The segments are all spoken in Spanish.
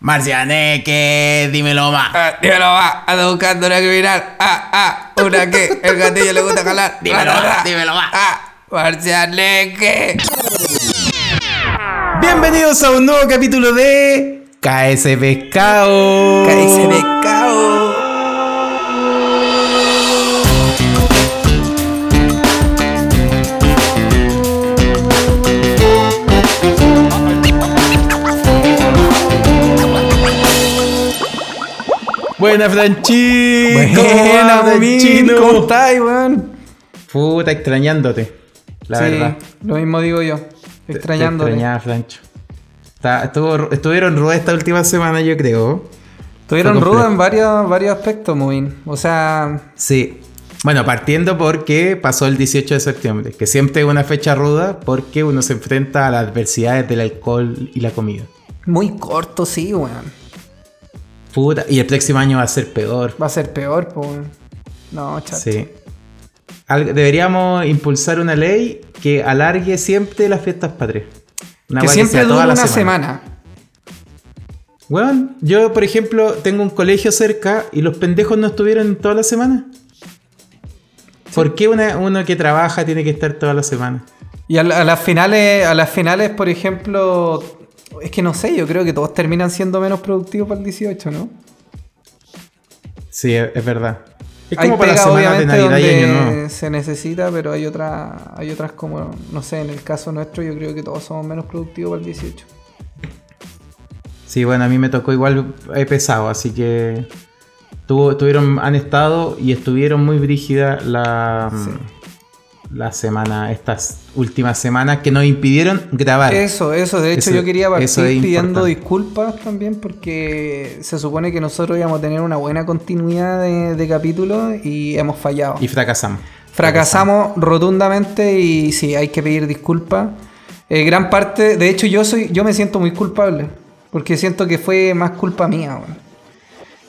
Marcianeque, dímelo más. Ah, dímelo va, anda buscando una criminal. Ah, ah, una que el gatillo le gusta jalar. Dímelo Ah, más, ah, dímelo más. Ah, Marcianeque. Bienvenidos a un nuevo capítulo de KS Pescado. Cállese de Buena Franchi. Buena, ¿Cómo Min, Franchino? ¿Cómo estás, weón? Puta, extrañándote. La sí, verdad. lo mismo digo yo. Te- Extrañándote. Te extrañaba, Francho. Está- estuvo- estuvieron rudas esta última semana, yo creo. Tuvieron Fue rudo complejo. en varios, varios aspectos, Movin. O sea, Sí. Bueno, partiendo porque pasó el 18 de septiembre, que siempre es una fecha ruda porque uno se enfrenta a las adversidades del alcohol y la comida. muy corto, sí, weón. Puta, y el próximo año va a ser peor. Va a ser peor, pues. No, chato. Sí. Al- deberíamos impulsar una ley que alargue siempre las fiestas patrias. Una que siempre toda una la semana. Weón, yo por ejemplo tengo un colegio cerca y los pendejos no estuvieron toda la semana. ¿Por qué una- uno que trabaja tiene que estar toda la semana? Y a, la- a las finales, a las finales, por ejemplo, es que no sé, yo creo que todos terminan siendo menos productivos para el 18, ¿no? Sí, es, es verdad. Es hay como para la semana de obviamente, Navidad y Año se necesita, pero hay otras, hay otras como, no sé, en el caso nuestro, yo creo que todos somos menos productivos para el 18. Sí, bueno, a mí me tocó igual he pesado, así que tuvo, tuvieron, han estado y estuvieron muy brígidas la, Sí. La semana, estas últimas semanas que nos impidieron grabar. Eso, eso. De hecho, Eso- yo quería partir es pidiendo disculpas también porque se supone que nosotros íbamos a tener una buena continuidad de, de capítulos y hemos fallado. Y fracasamos. Fracasamos rotundamente y sí, hay que pedir disculpas. Eh, gran parte, de hecho, yo soy, yo me siento muy culpable porque siento que fue más culpa mía. weón.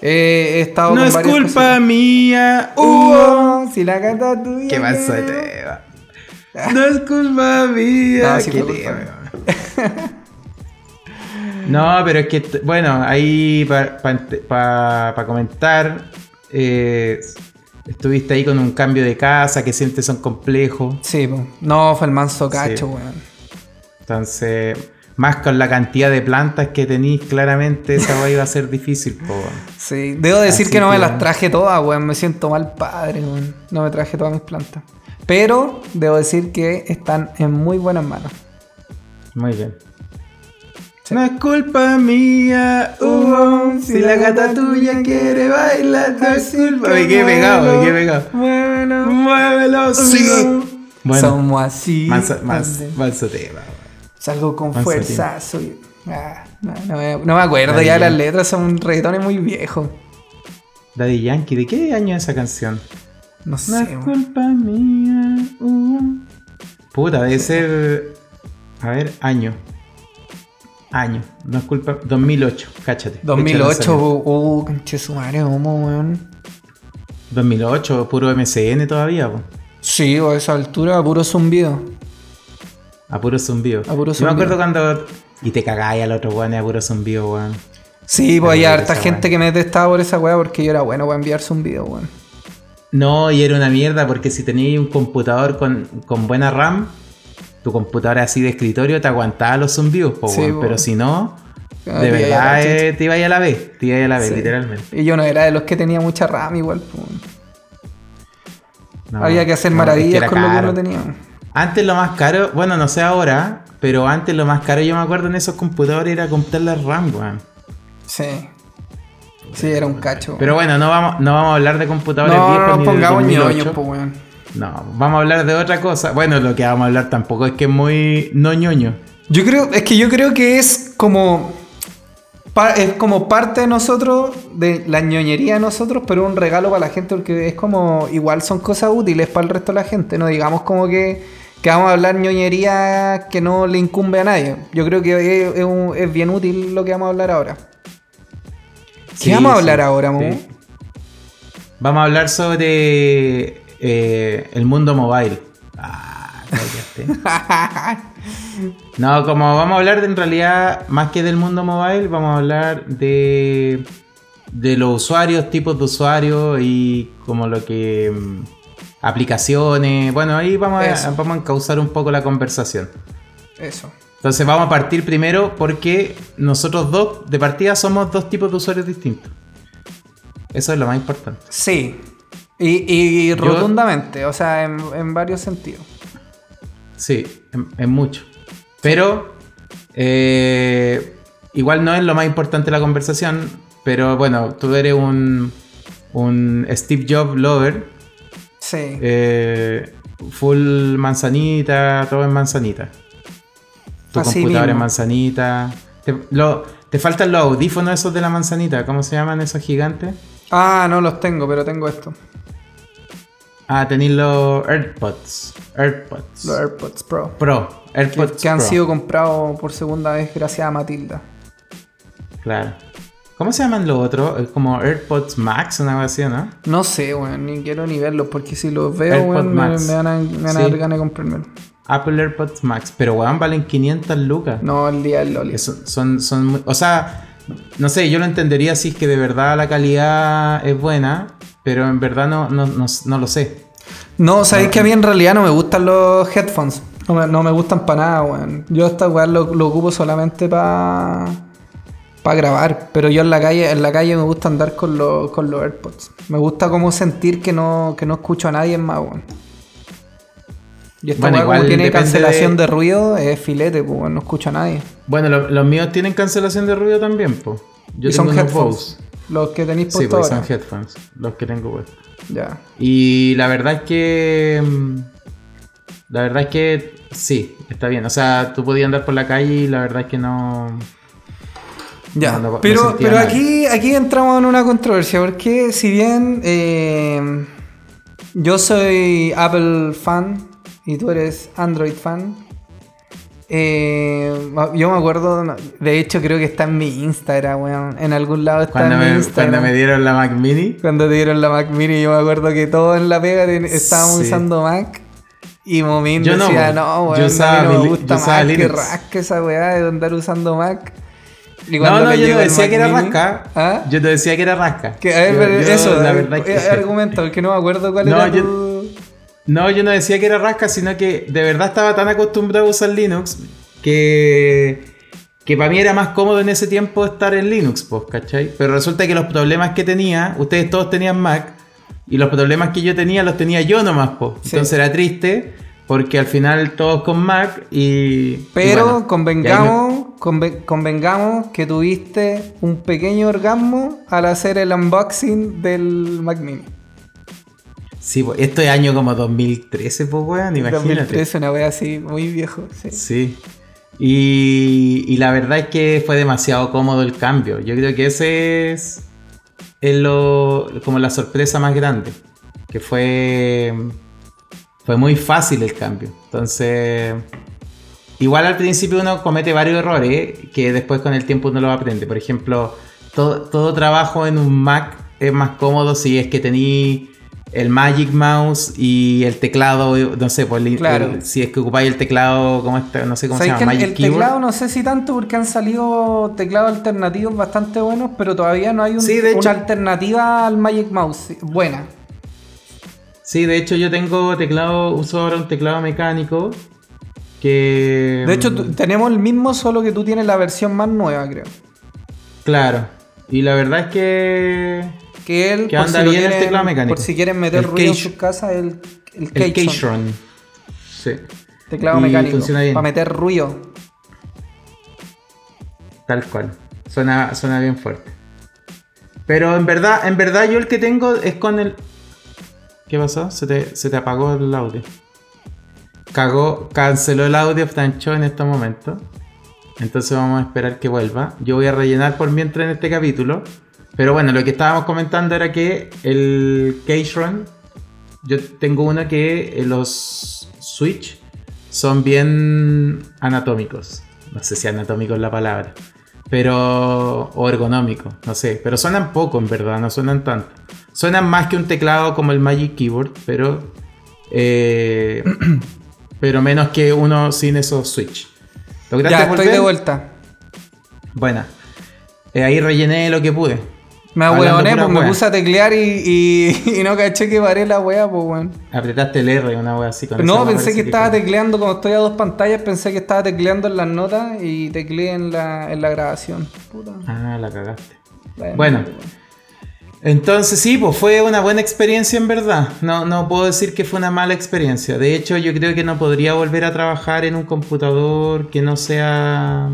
Eh, he estado No con es culpa cosas. mía. Uh, si la canta tuya. ¿Qué pasó, que- Teba? No es culpa mía. No, sí Qué fue culpa Teba. No, pero es que, bueno, ahí para comentar, eh, estuviste ahí con un cambio de casa que siempre son complejos. Sí, no, fue el manso cacho, Sí. weón. Entonces, más con la cantidad de plantas que tenéis, claramente esa iba a ser difícil. po. Sí, debo decir Así que no me las traje todas, weón. Me siento mal padre, weón. No me traje todas mis plantas. Pero debo decir que están en muy buenas manos. Muy bien. No es culpa mía, uh, si la gata tuya quiere bailar, no es culpa Me quedé pegado, me quedé pegado. Bueno, Muévelo, sí. Bueno, somos así. manso, manso, manso tema. Salgo con fuerza. Soy... Ah, no, no me, no me acuerdo Daddy ya de las Yankee. letras, son reggaetones muy viejos. Daddy Yankee, ¿de qué año es esa canción? No No sé, es weón. culpa mía, uh. Puta, debe ser. A ver, año. Año, no es culpa. 2008, cáchate. fecha de 2008, lanzamiento. uh, conche su madre, ¿cómo, weón? 2008, puro MCN todavía, po. Sí, o a esa altura, puro zumbido. A puro zumbido. A puro Yo me acuerdo cuando. Y te cagáis al otro weón a puro zumbido, weón. Sí, pues hay harta gente que me detestaba por esa weá porque yo era bueno para enviar zumbido, weón. No, y era una mierda porque si tenías un computador con, con buena RAM, tu computadora así de escritorio te aguantaba los zumbidos, po, Sí, pero si no, Ah, de verdad eh, te iba a la vez, te iba a la vez, Sí. literalmente. Y yo no era de los que tenía mucha RAM igual. No, Había que hacer no, es maravillas con lo que uno tenía. Antes lo más caro, bueno, no sé ahora, pero antes lo más caro yo me acuerdo en esos computadores era comprar la RAM, weón. Sí. Sí, era un cacho. Pero bueno, no vamos, no vamos a hablar de computadores no, no viejos del pongamos 2008. ñoños, pues, weón. No, vamos a hablar de otra cosa. Bueno, lo que vamos a hablar tampoco es que es muy no ñoño. Yo creo, es que yo creo que es como. es como parte de nosotros, de la ñoñería de nosotros, pero un regalo para la gente, porque es como. Igual son cosas útiles para el resto de la gente. No digamos como que, que vamos a hablar ñoñería que no le incumbe a nadie. Yo creo que es, es un- es bien útil lo que vamos a hablar ahora. ¿Qué vamos a sí, hablar ahora, Momo? sí. Vamos a hablar sobre eh, el mundo mobile. Ah. No, como vamos a hablar de, en realidad, más que del mundo mobile, vamos a hablar de, de los usuarios, tipos de usuarios y como lo que... aplicaciones. Bueno, ahí vamos a, vamos a encauzar un poco la conversación. Eso. Entonces vamos a partir primero porque nosotros dos, de partida, somos dos tipos de usuarios distintos. Eso es lo más importante. Sí. Y, y rotundamente, o sea, en, en varios sentidos. Sí, en, en mucho. Pero eh, igual no es lo más importante la conversación. Pero bueno, tú eres un, un Steve Jobs lover. Sí. eh, full manzanita, todo en manzanita. Tu Así computadora en manzanita. Te, lo- te faltan los audífonos esos de la manzanita. ¿Cómo se llaman esos gigantes? Ah, no los tengo, pero tengo esto. Ah, tenéis los AirPods. AirPods. Los AirPods Pro. Pro. Que, AirPods que han Pro. sido comprados por segunda vez gracias a Matilda. Claro. ¿Cómo se llaman los otros? Es como AirPods Max, una cosa así, ¿no? No sé, weón, ni quiero ni verlos, porque si los veo, weón, me, me van a, me van a Sí. dar ganas de comprármelo. Apple AirPods Max. Pero weón, valen 500 lucas. No, el día del Loli. Son, son, son muy- o sea, no sé, yo lo entendería si es que de verdad la calidad es buena, pero en verdad no, no, no, no lo sé. No, sabéis que a mí en realidad no me gustan los headphones. No me, no me gustan para nada, weón. Yo esta weá lo, lo ocupo solamente para para grabar. Pero yo en la calle, en la calle me gusta andar con, los con los AirPods. Me gusta como sentir que no, que no escucho a nadie más, weón. Y esta Bueno, como igual tiene cancelación de- de... ruido, es filete, pues no escucho a nadie. Bueno, lo- los míos tienen cancelación de ruido también. Yo y tengo son headphones. Los que tenéis Sí, puestos pues son headphones, los que tengo puestos. Ya. Y la verdad es que. mm, La verdad es que sí, está bien. O sea, tú podías andar por la calle y la verdad es que no. Ya, No, no- no pero, pero aquí, aquí entramos en una controversia, porque si bien eh, yo soy Apple fan y tú eres Android fan, eh, yo me acuerdo, de hecho creo que está en mi Instagram, weón, en algún lado está Cuando en mi me, Instagram. cuando me dieron la Mac Mini. Cuando te dieron la Mac Mini, yo me acuerdo que todos en la pega estábamos Sí. usando Mac. Y Momín Yo no, decía, no, Yo weón, usaba a mí no mi me gusta yo Mac, que Linux. rasca esa weá de andar usando Mac. No, no, me yo el decía que era rasca. ¿Ah? Yo te decía que era rasca. Que, a ver, Yo- pero yo, eso, la verdad eh, que- argumento, porque no me acuerdo cuál No, era yo- tu... No, yo no decía que era rasca, sino que de verdad estaba tan acostumbrado a usar Linux que, que para mí era más cómodo en ese tiempo estar en Linux, pues, ¿cachai? Pero resulta que los problemas que tenía, ustedes todos tenían Mac, y los problemas que yo tenía los tenía yo nomás, pues. Sí. Entonces era triste, porque al final todos con Mac y... y Pero y convengamos, conve- convengamos que tuviste un pequeño orgasmo al hacer el unboxing del Mac Mini. Sí, pues, esto es año como 2013, pues, weón, imagínate. 2013, una wea así, muy viejo. Sí. Sí. Y, y la verdad es que fue demasiado cómodo el cambio. Yo creo que ese es, es lo, como la sorpresa más grande. Que fue, fue muy fácil el cambio. Entonces, igual al principio uno comete varios errores que después con el tiempo uno los aprende. Por ejemplo, todo, todo trabajo en un Mac es más cómodo si es que tení el Magic Mouse y el teclado, no sé, por el- Claro. el- si es que ocupáis el teclado, como este, no sé cómo se ¿Sabéis llama, el, Magic el Keyboard. teclado no sé si tanto porque han salido teclados alternativos bastante buenos, pero todavía no hay un- Sí, de hecho. una alternativa al Magic Mouse buena. Sí, de hecho yo tengo teclado, uso ahora un teclado mecánico que... De hecho, tú- tenemos el mismo, solo que tú tienes la versión más nueva, creo. Claro. Y la verdad es que... Que él, Que por anda si bien el teclado mecánico. Por si quieren meter El ruido en sus casas, el, el, El. Sí. Teclado Y mecánico. funciona bien. Para meter ruido. Tal cual. Suena, suena bien fuerte. Pero en verdad, en verdad yo el que tengo es con el... ¿Qué pasó? Se te, se te apagó el audio. Cagó, canceló el audio Francho en este momento. Entonces vamos a esperar que vuelva. Yo voy a rellenar por mientras en este capítulo. Pero bueno, lo que estábamos comentando era que el Keychron, yo tengo uno que eh, los Switch son bien anatómicos. No sé si anatómico es la palabra. Pero. o ergonómico, no sé. Pero suenan poco en verdad, no suenan tanto. Suenan más que un teclado como el Magic Keyboard, pero. eh, pero menos que uno sin esos Switch. ¿Lograste ya, estoy de vuelta. Bueno, eh, ahí rellené lo que pude. Me ahueoné, pues me puse a teclear y, y, no caché que paré la weá, pues weón. Apretaste el R, una weá así con No, pensé que, estaba tecleando, como estoy a dos pantallas, pensé que estaba tecleando en las notas y tecleé en la, en la grabación. Puta. Ah, la cagaste. Bueno. Entonces sí, pues fue una buena experiencia en verdad. No, no puedo decir que fue una mala experiencia. De hecho, yo creo que no podría volver a trabajar en un computador que no sea...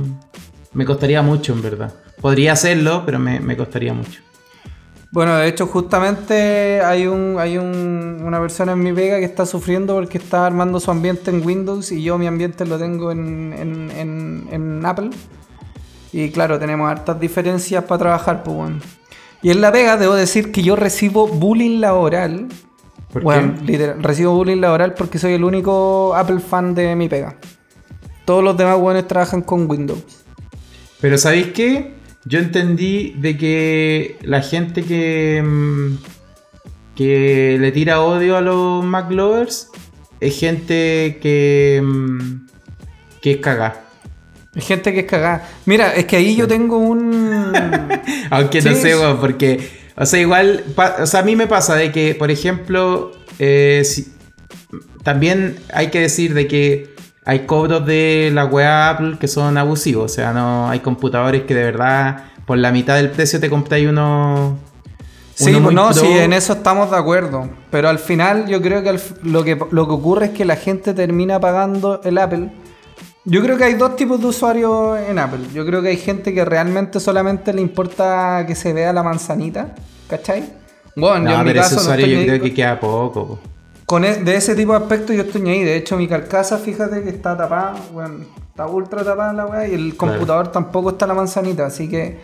Me costaría mucho en verdad. Podría hacerlo, pero me, me costaría mucho. Bueno, de hecho, justamente hay un hay un, una persona en mi Vega que está sufriendo porque está armando su ambiente en Windows y yo mi ambiente lo tengo en, en, en, Apple. Y claro, tenemos hartas diferencias para trabajar, pues. Y en La Vega debo decir que yo recibo bullying laboral. bueno, literal, recibo bullying laboral porque soy el único Apple fan de mi pega. Todos los demás buenos trabajan con Windows. Pero ¿sabéis qué? Yo entendí de que la gente que, mm, que le tira odio a los Mac lovers es gente que, mm, que es cagada. Es gente que es cagada. Mira, es que ahí yo tengo un. Aunque no sé, porque. O sea, igual. O sea, a mí me pasa de que, por ejemplo. Eh, también hay que decir de que hay cobros de la web Apple que son abusivos. O sea, no hay computadores que de verdad por la mitad del precio te compráis uno. Sí, pues no, sí, en eso estamos de acuerdo. Pero al final yo creo que lo, que lo que ocurre es que la gente termina pagando el Apple. Yo creo que hay dos tipos de usuarios en Apple. Yo creo que hay gente que realmente solamente le importa que se vea la manzanita. ¿Cachai? Bueno, yo en mi caso ese usuario yo creo que queda poco. Con e, de ese tipo de aspectos yo estoy ahí. De hecho, mi carcasa, fíjate que está tapada, bueno, está ultra tapada la weá y el computador tampoco está la manzanita, así que.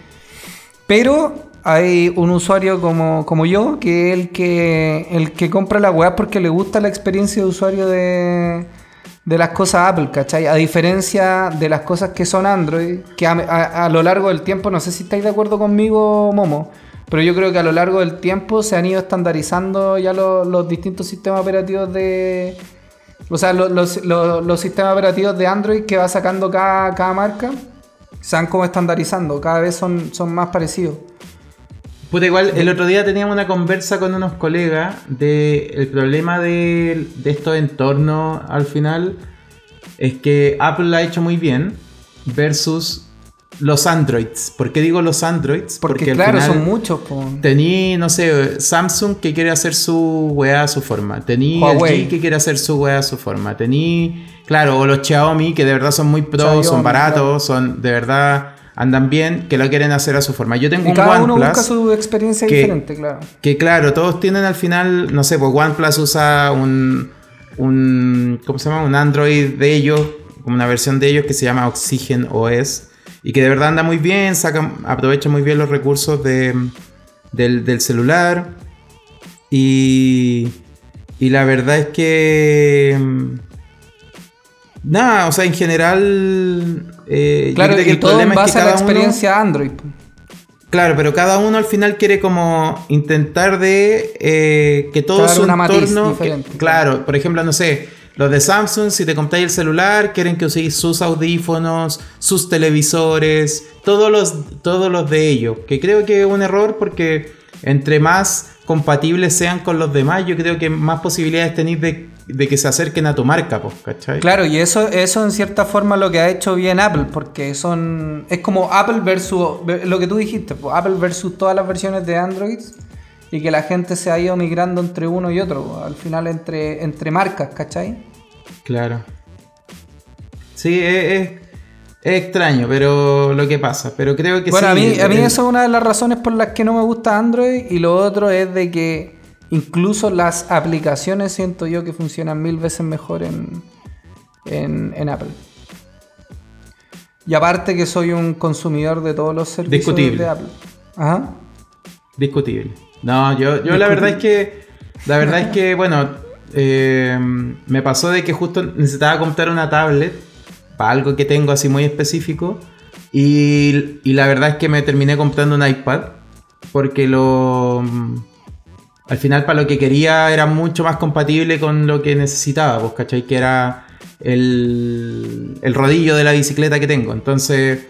Pero hay un usuario como, como yo, que es el que, el que compra la weá porque le gusta la experiencia de usuario de, de las cosas Apple, ¿cachai? A diferencia de las cosas que son Android, que a, lo largo del tiempo, no sé si estáis de acuerdo conmigo, Momo pero yo creo que a lo largo del tiempo se han ido estandarizando ya los, distintos sistemas operativos de. O sea, los, sistemas operativos de Android que va sacando cada, marca se han como estandarizando, cada vez son, son más parecidos. Puta, igual el otro día teníamos una conversa con unos colegas de el problema de, de estos entornos al final es que Apple lo ha hecho muy bien versus los Androids. ¿Por qué digo los Androids? Porque, claro, son muchos. Tení, no sé, Samsung que quiere hacer su weá a su forma. Tení LG que quiere hacer su weá a su forma. Tení, claro, o los Xiaomi que de verdad son muy pros, son baratos, son de verdad andan bien, que lo quieren hacer a su forma. Yo tengo un cada OnePlus. Uno busca su experiencia diferente, claro. Que claro, todos tienen al final, no sé, pues OnePlus usa un, un ¿cómo se llama? Un Android de ellos, como una versión de ellos que se llama Oxygen OS y que de verdad anda muy bien, saca, aprovecha muy bien los recursos de, del, celular. Y, y la verdad es que... Nada, o sea, en general... Eh, claro, que el problema es que la experiencia Android. Claro, pero cada uno al final quiere como intentar de eh, que todo su entorno... claro, por ejemplo, no sé los de Samsung, si te compráis el celular, quieren que uséis sus audífonos, sus televisores, todos los, todos los de ellos. Que creo que es un error porque entre más compatibles sean con los demás, yo creo que más posibilidades tenéis de, que se acerquen a tu marca, pues, ¿cachai? Claro, y eso, eso en cierta forma lo que ha hecho bien Apple, porque son. Es como Apple versus. Lo que tú dijiste, pues, Apple versus todas las versiones de Android y que la gente se ha ido migrando entre uno y otro, al final entre, entre marcas, ¿cachai? Claro. Sí, es, extraño, pero lo que pasa. Pero creo que bueno, a mí, a mí eso es una de las razones por las que no me gusta Android. Y lo otro es de que incluso las aplicaciones siento yo que funcionan mil veces mejor en, en, Apple. Y aparte que soy un consumidor de todos los servicios de Apple. Ajá. Discutible. No, yo, yo la verdad es que. La verdad es que, bueno, eh, me pasó de que justo necesitaba comprar una tablet para algo que tengo así muy específico. Y, la verdad es que me terminé comprando un iPad. Porque lo. Al final, para lo que quería, era mucho más compatible con lo que necesitaba. Pues, ¿cachai? Que era el, el rodillo de la bicicleta que tengo. Entonces,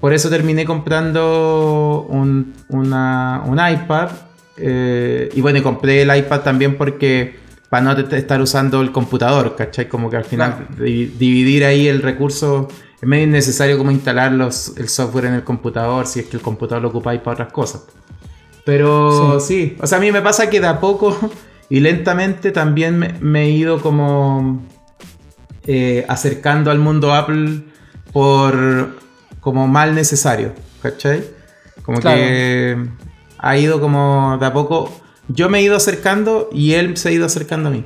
por eso terminé comprando un, una- un iPad. eh, y bueno, compré el iPad también porque para no estar usando el computador, ¿cachai? Como que al final di- dividir ahí el recurso es medio innecesario como instalar los, el software en el computador si es que el computador lo ocupáis para otras cosas. Pero sí. o sea, a mí me pasa que de a poco y lentamente también me, me he ido como eh, acercando al mundo Apple por como mal necesario, ¿cachai? Como Claro. que ha ido como de a poco, yo me he ido acercando y él se ha ido acercando a mí.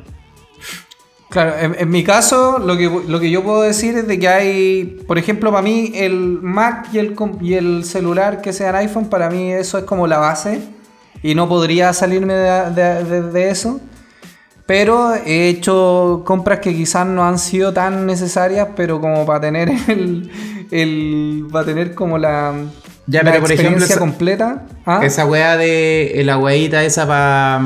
Claro, en, en mi caso, lo que, lo que yo puedo decir es de que hay, por ejemplo, para mí el Mac y el, y el celular que sean iPhone, para mí eso es como la base y no podría salirme de, de- de- de eso. Pero he hecho compras que quizás no han sido tan necesarias, pero como para tener el, el para tener como la, Ya, la pero por ejemplo, experiencia esa- completa. ¿Ah? Esa weá de la weadita esa para...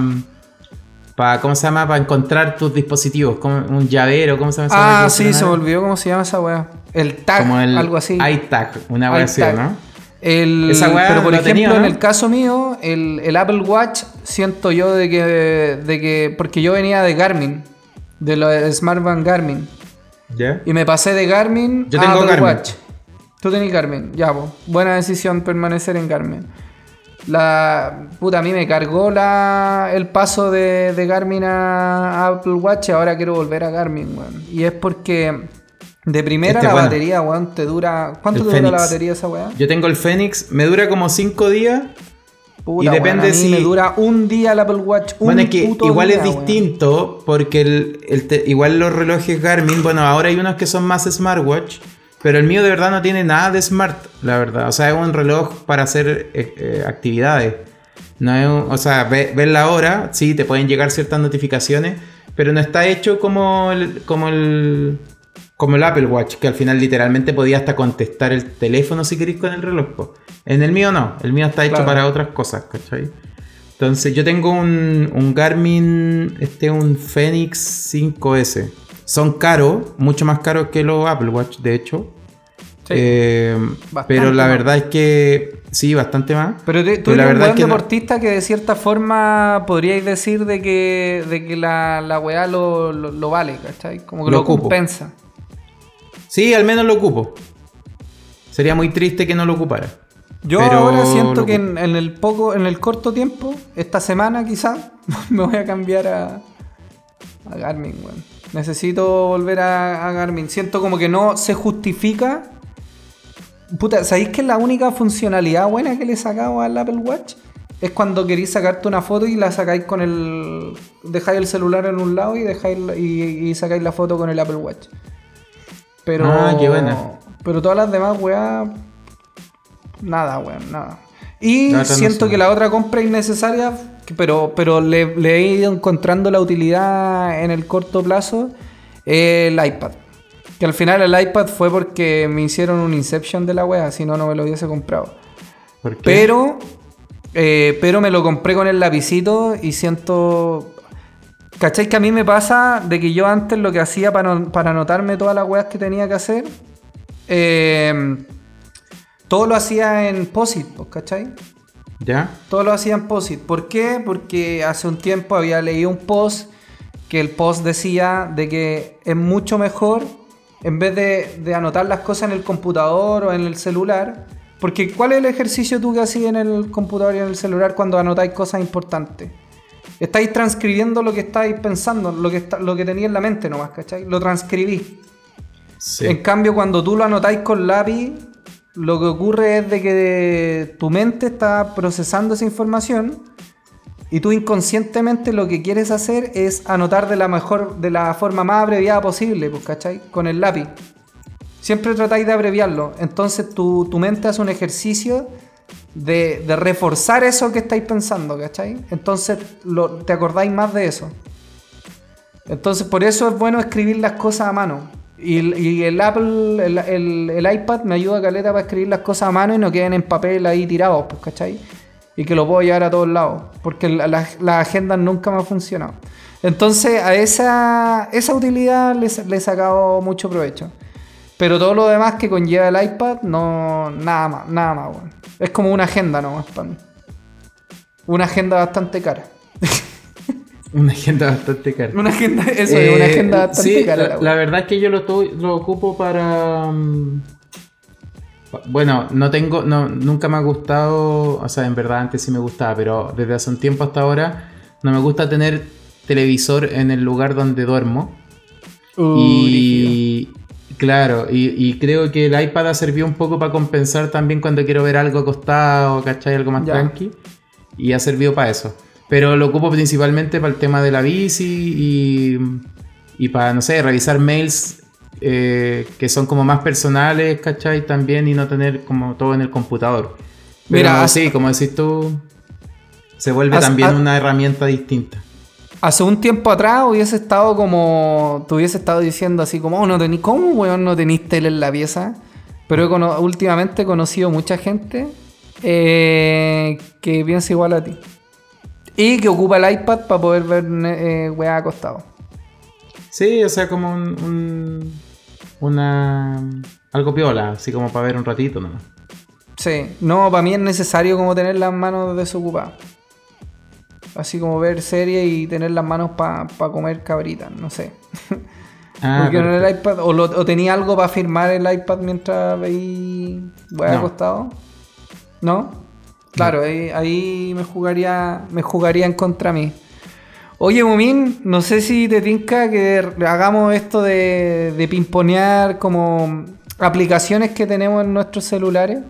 Pa, ¿Cómo se llama? Para encontrar tus dispositivos. Un llavero, ¿cómo se llama? Ah, sí, se me olvidó cómo se llama esa weá. El tag, Como el algo así. iTag, una weá así. ¿no? El, Esa weá pero por lo ejemplo, tenía, ¿no? en el caso mío, el, el Apple Watch, siento yo de que, de que. Porque yo venía de Garmin, de los Smartband Garmin. ¿Ya? Y me pasé de Garmin Yo a tengo Apple Garmin. Watch. Tú tenés Garmin, ya, po. Buena decisión permanecer en Garmin. La puta, a mí me cargó la, el paso de, de Garmin a Apple Watch y ahora quiero volver a Garmin, weón. Y es porque de primera Este la bueno. batería, weón, te dura. ¿Cuánto El te dura la batería esa weá? Yo tengo el Fénix, me dura como 5 días. Puta, Y depende a mí si- me dura un día el Apple Watch. Un Bueno, es que puto igual día, es distinto porque el, el te- igual los relojes Garmin, bueno, ahora hay unos que son más smartwatch, pero el mío de verdad no tiene nada de smart, la verdad. O sea, es un reloj para hacer eh, eh, actividades. No es un- o sea, ve- ver la hora, sí, te pueden llegar ciertas notificaciones, pero no está hecho como el, como el, como el Apple Watch, que al final literalmente podía hasta contestar el teléfono si queréis con el reloj. po. En el mío no, el mío está hecho Claro. para otras cosas, ¿cachai? Entonces yo tengo un, un Garmin, este un Fenix 5S. Son caros, mucho más caros que los Apple Watch, de hecho. Sí. Eh, pero la verdad es que sí, bastante más. Pero te- tú Pero eres un verdad buen es que no- deportista que de cierta forma podríais decir de que, de que la, la weá lo, lo, lo vale, ¿cachai? Como que Lo compensa. Sí, al menos lo ocupo. Sería muy triste que no lo ocupara. Yo Pero ahora siento que en, en el poco, en el corto tiempo, esta semana quizá, me voy a cambiar a, a Garmin, weón. Necesito volver a, a Garmin. Siento como que no se justifica. Puta, ¿sabéis que la única funcionalidad buena que le he sacado al Apple Watch? Es cuando queréis sacarte una foto y la sacáis con el. Dejáis el celular en un lado y dejáis y, y sacáis la foto con el Apple Watch. Pero. Ah, qué buena. Pero todas las demás, weá. Nada, weón, nada. Y no siento sé. que la otra compra es innecesaria, pero, pero le, le he ido encontrando la utilidad en el corto plazo, el iPad. Que al final el iPad fue porque me hicieron un Inception de la wea, si no, no me lo hubiese comprado. ¿Por qué? Pero, eh, pero me lo compré con el lapicito y siento. ¿Cachai? Que a mí me pasa de que yo antes lo que hacía para, no- para anotarme todas las weas que tenía que hacer, eh, todo lo hacía en POSIT, ¿cachai? ¿Ya? Todo lo hacía en POSIT. ¿Por qué? Porque hace un tiempo había leído un post que el post decía de que es mucho mejor en vez de, de anotar las cosas en el computador o en el celular. Porque ¿cuál es el ejercicio tú que hacías en el computador y en el celular cuando anotáis cosas importantes? Estáis transcribiendo lo que estáis pensando, lo que, está, lo que tenéis en la mente nomás, ¿cachai? Lo transcribís. Sí. En cambio, cuando tú lo anotáis con lápiz, lo que ocurre es de que tu mente está procesando esa información y tú inconscientemente lo que quieres hacer es anotar de la mejor, de la forma más abreviada posible, pues, ¿cachai? Con el lápiz. Siempre tratáis de abreviarlo. Entonces tu, tu mente hace un ejercicio de, reforzar eso que estáis pensando, ¿cachai? Entonces lo- te acordáis más de eso. Entonces, por eso es bueno escribir las cosas a mano. Y, el- Apple, el, el- iPad me ayuda a caleta para escribir las cosas a mano y no queden en papel ahí tirados, pues, ¿cachai? y que lo puedo llevar a todos lados, porque las agendas nunca me han funcionado. Entonces a esa, esa utilidad le, he sacado mucho provecho. Pero todo lo demás que conlleva el iPad, no, nada más, nada más, bueno. Es como una agenda nomás para mí. Una agenda bastante cara. Una agenda bastante cara. Una agenda, eso es, una eh, agenda bastante cara. La, la, verdad es que yo lo, lo ocupo para. Mm, bueno, no tengo, no, nunca me ha gustado, o sea, en verdad antes sí me gustaba, pero desde hace un tiempo hasta ahora no me gusta tener televisor en el lugar donde duermo. Uh, y claro, y, creo que el iPad ha servido un poco para compensar también cuando quiero ver algo acostado, ¿cachai? Algo más tranqui. Y ha servido para eso. Pero lo ocupo principalmente para el tema de la bici y, y para, no sé, revisar mails eh, que son como más personales, ¿cachai? También y no tener como todo en el computador. Mira, sí, como decís tú, se vuelve también una herramienta distinta. Hace un tiempo atrás hubiese estado como. Te hubiese estado diciendo así como, oh, no tení, ¿cómo, weón, no tenéis tele en la pieza? Pero últimamente he conocido mucha gente eh, que piensa igual a ti. Y que ocupa el iPad para poder ver eh, weá acostado. Sí, o sea, como un una algo piola, así como para ver un ratito nomás. Sí, no, para mí es necesario como tener las manos desocupadas. Así como ver series y tener las manos para comer cabritas, no sé. Ah, Porque en el iPad, o, tenía algo para firmar el iPad mientras veí voy no. acostado. ¿No? Claro, Ahí, ahí, me jugaría me jugaría en contra mí. Oye, Mumín, no sé si te tinca que hagamos esto de, de pimponear como aplicaciones que tenemos en nuestros celulares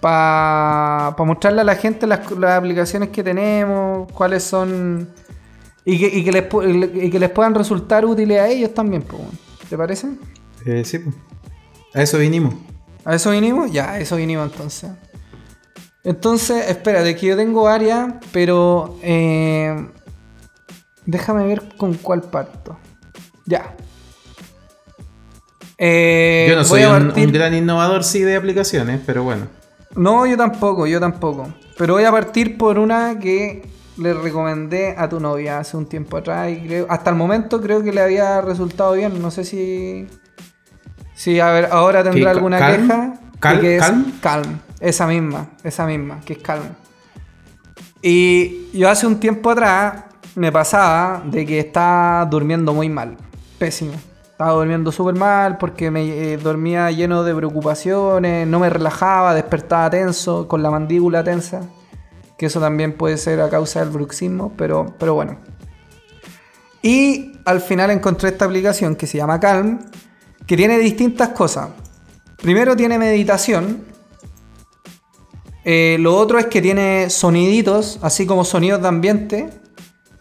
para mostrarle a la gente las, aplicaciones que tenemos, cuáles son y que, les, que les puedan resultar útiles a ellos también. ¿Te parece? Eh, sí, pues. a eso vinimos. ¿A eso vinimos? Ya, a eso vinimos entonces. Entonces, espérate, que yo tengo varias, pero eh, Déjame ver con cuál parto. Ya. Eh, yo no soy un, gran innovador, sí, de aplicaciones, pero bueno. No, yo tampoco, yo tampoco. Pero voy a partir por una que le recomendé a tu novia hace un tiempo atrás y creo, hasta el momento creo que le había resultado bien. No sé si, si a ver, ahora tendrá alguna queja. Calm, que calm. calm. Esa misma, esa misma, que es calm. Y yo hace un tiempo atrás me pasaba de que estaba durmiendo muy mal. Pésimo. Estaba durmiendo súper mal porque me eh, dormía lleno de preocupaciones, no me relajaba, despertaba tenso, con la mandíbula tensa. Que eso también puede ser a causa del bruxismo, pero, pero bueno. Y al final encontré esta aplicación que se llama Calm, que tiene distintas cosas. Primero tiene meditación. Eh, lo otro es que tiene soniditos, así como sonidos de ambiente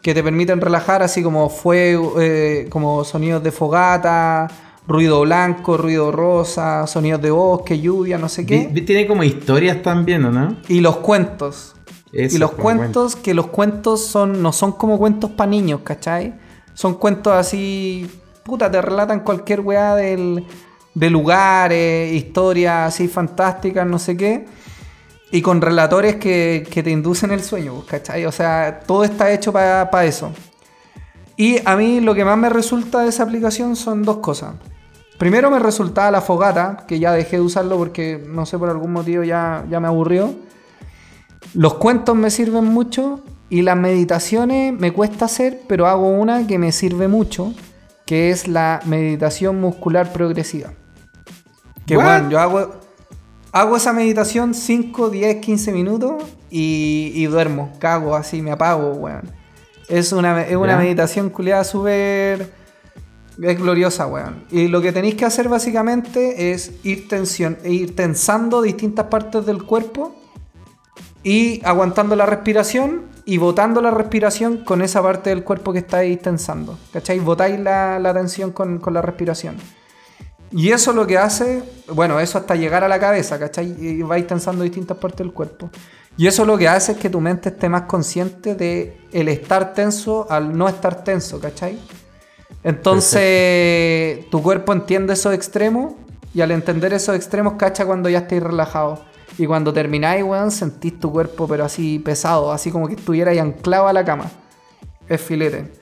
que te permiten relajar, así como fuego, eh, como sonidos de fogata, ruido blanco, ruido rosa, sonidos de bosque, lluvia, no sé qué. Tiene como historias también, ¿no? Y los cuentos. y los cuentos, que los cuentos son no son como cuentos para niños, ¿cachai? Son cuentos así, puta, te relatan cualquier weá del, de lugares, historias así fantásticas, no sé qué y con relatores que, te inducen el sueño, ¿cachai? O sea, todo está hecho para eso. Y a mí lo que más me resulta de esa aplicación son dos cosas. Primero me resultaba la fogata, que ya dejé de usarlo porque no sé por algún motivo ya, ya me aburrió. Los cuentos me sirven mucho y las meditaciones me cuesta hacer, pero hago una que me sirve mucho, que es la meditación muscular progresiva. Que bueno, yo hago Hago esa meditación 5, 10, 15 minutos y, duermo, cago así, me apago, weón. Es una, es una meditación culiada súper... Es gloriosa, weón. Y lo que tenéis que hacer básicamente es ir, tensión, ir tensando distintas partes del cuerpo y aguantando la respiración y botando la respiración con esa parte del cuerpo que estáis tensando. ¿Cachai? Botáis la, la tensión con, con la respiración. Y eso lo que hace, bueno, eso hasta llegar a la cabeza, ¿cachai? Y vais tensando distintas partes del cuerpo. Y eso lo que hace es que tu mente esté más consciente de el estar tenso al no estar tenso, ¿cachai? Entonces, tu cuerpo entiende esos extremos y al entender esos extremos, cacha cuando ya estáis relajado. Y cuando termináis, weón, sentís tu cuerpo, pero así pesado, así como que estuviera ahí anclado a la cama. Es filete.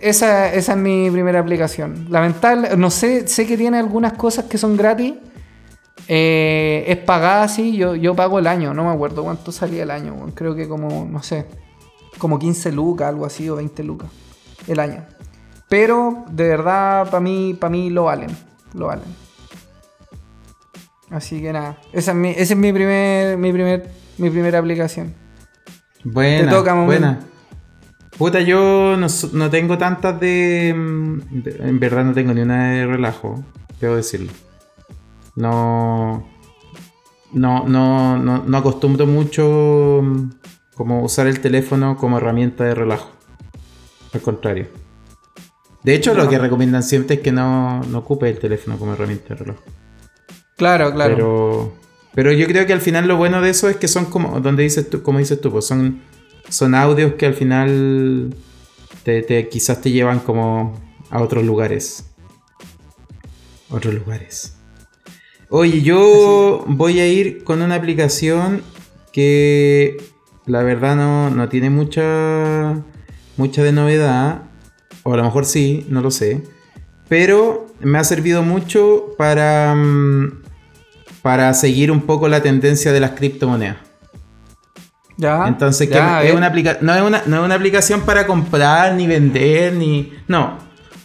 Esa, esa es mi primera aplicación. Lamentable, no sé, sé que tiene algunas cosas que son gratis. Eh, es pagada así, yo, yo pago el año, no me acuerdo cuánto salía el año, creo que como, no sé, como 15 lucas, algo así, o 20 lucas el año. Pero de verdad, para mí, para mí lo valen, lo valen. Así que nada, esa es mi, es mi primer, mi primer, mi primera aplicación. Buena, Te toca, buena. Puta, yo no, no tengo tantas de, de- En verdad no tengo ni una de relajo, debo decirlo. No. No, no, no, no acostumbro mucho mm, como usar el teléfono como herramienta de relajo. Al contrario. De hecho, lo Ya. que recomiendan siempre es que no, no ocupe el teléfono como herramienta de relajo. Claro, claro. Pero, pero yo creo que al final lo bueno de eso es que son como, donde dices tú, como dices tú, pues son, son audios que al final te, te- quizás te llevan como a otros lugares. Otros lugares. Oye, yo voy a ir con una aplicación que la verdad no, no tiene mucha, mucha de novedad. O a lo mejor sí, no lo sé. Pero me ha servido mucho para, mm, para seguir un poco la tendencia de las criptomonedas. Ya. Entonces, que es una aplica- no, es una, no es una aplicación para comprar, ni vender, ni. No.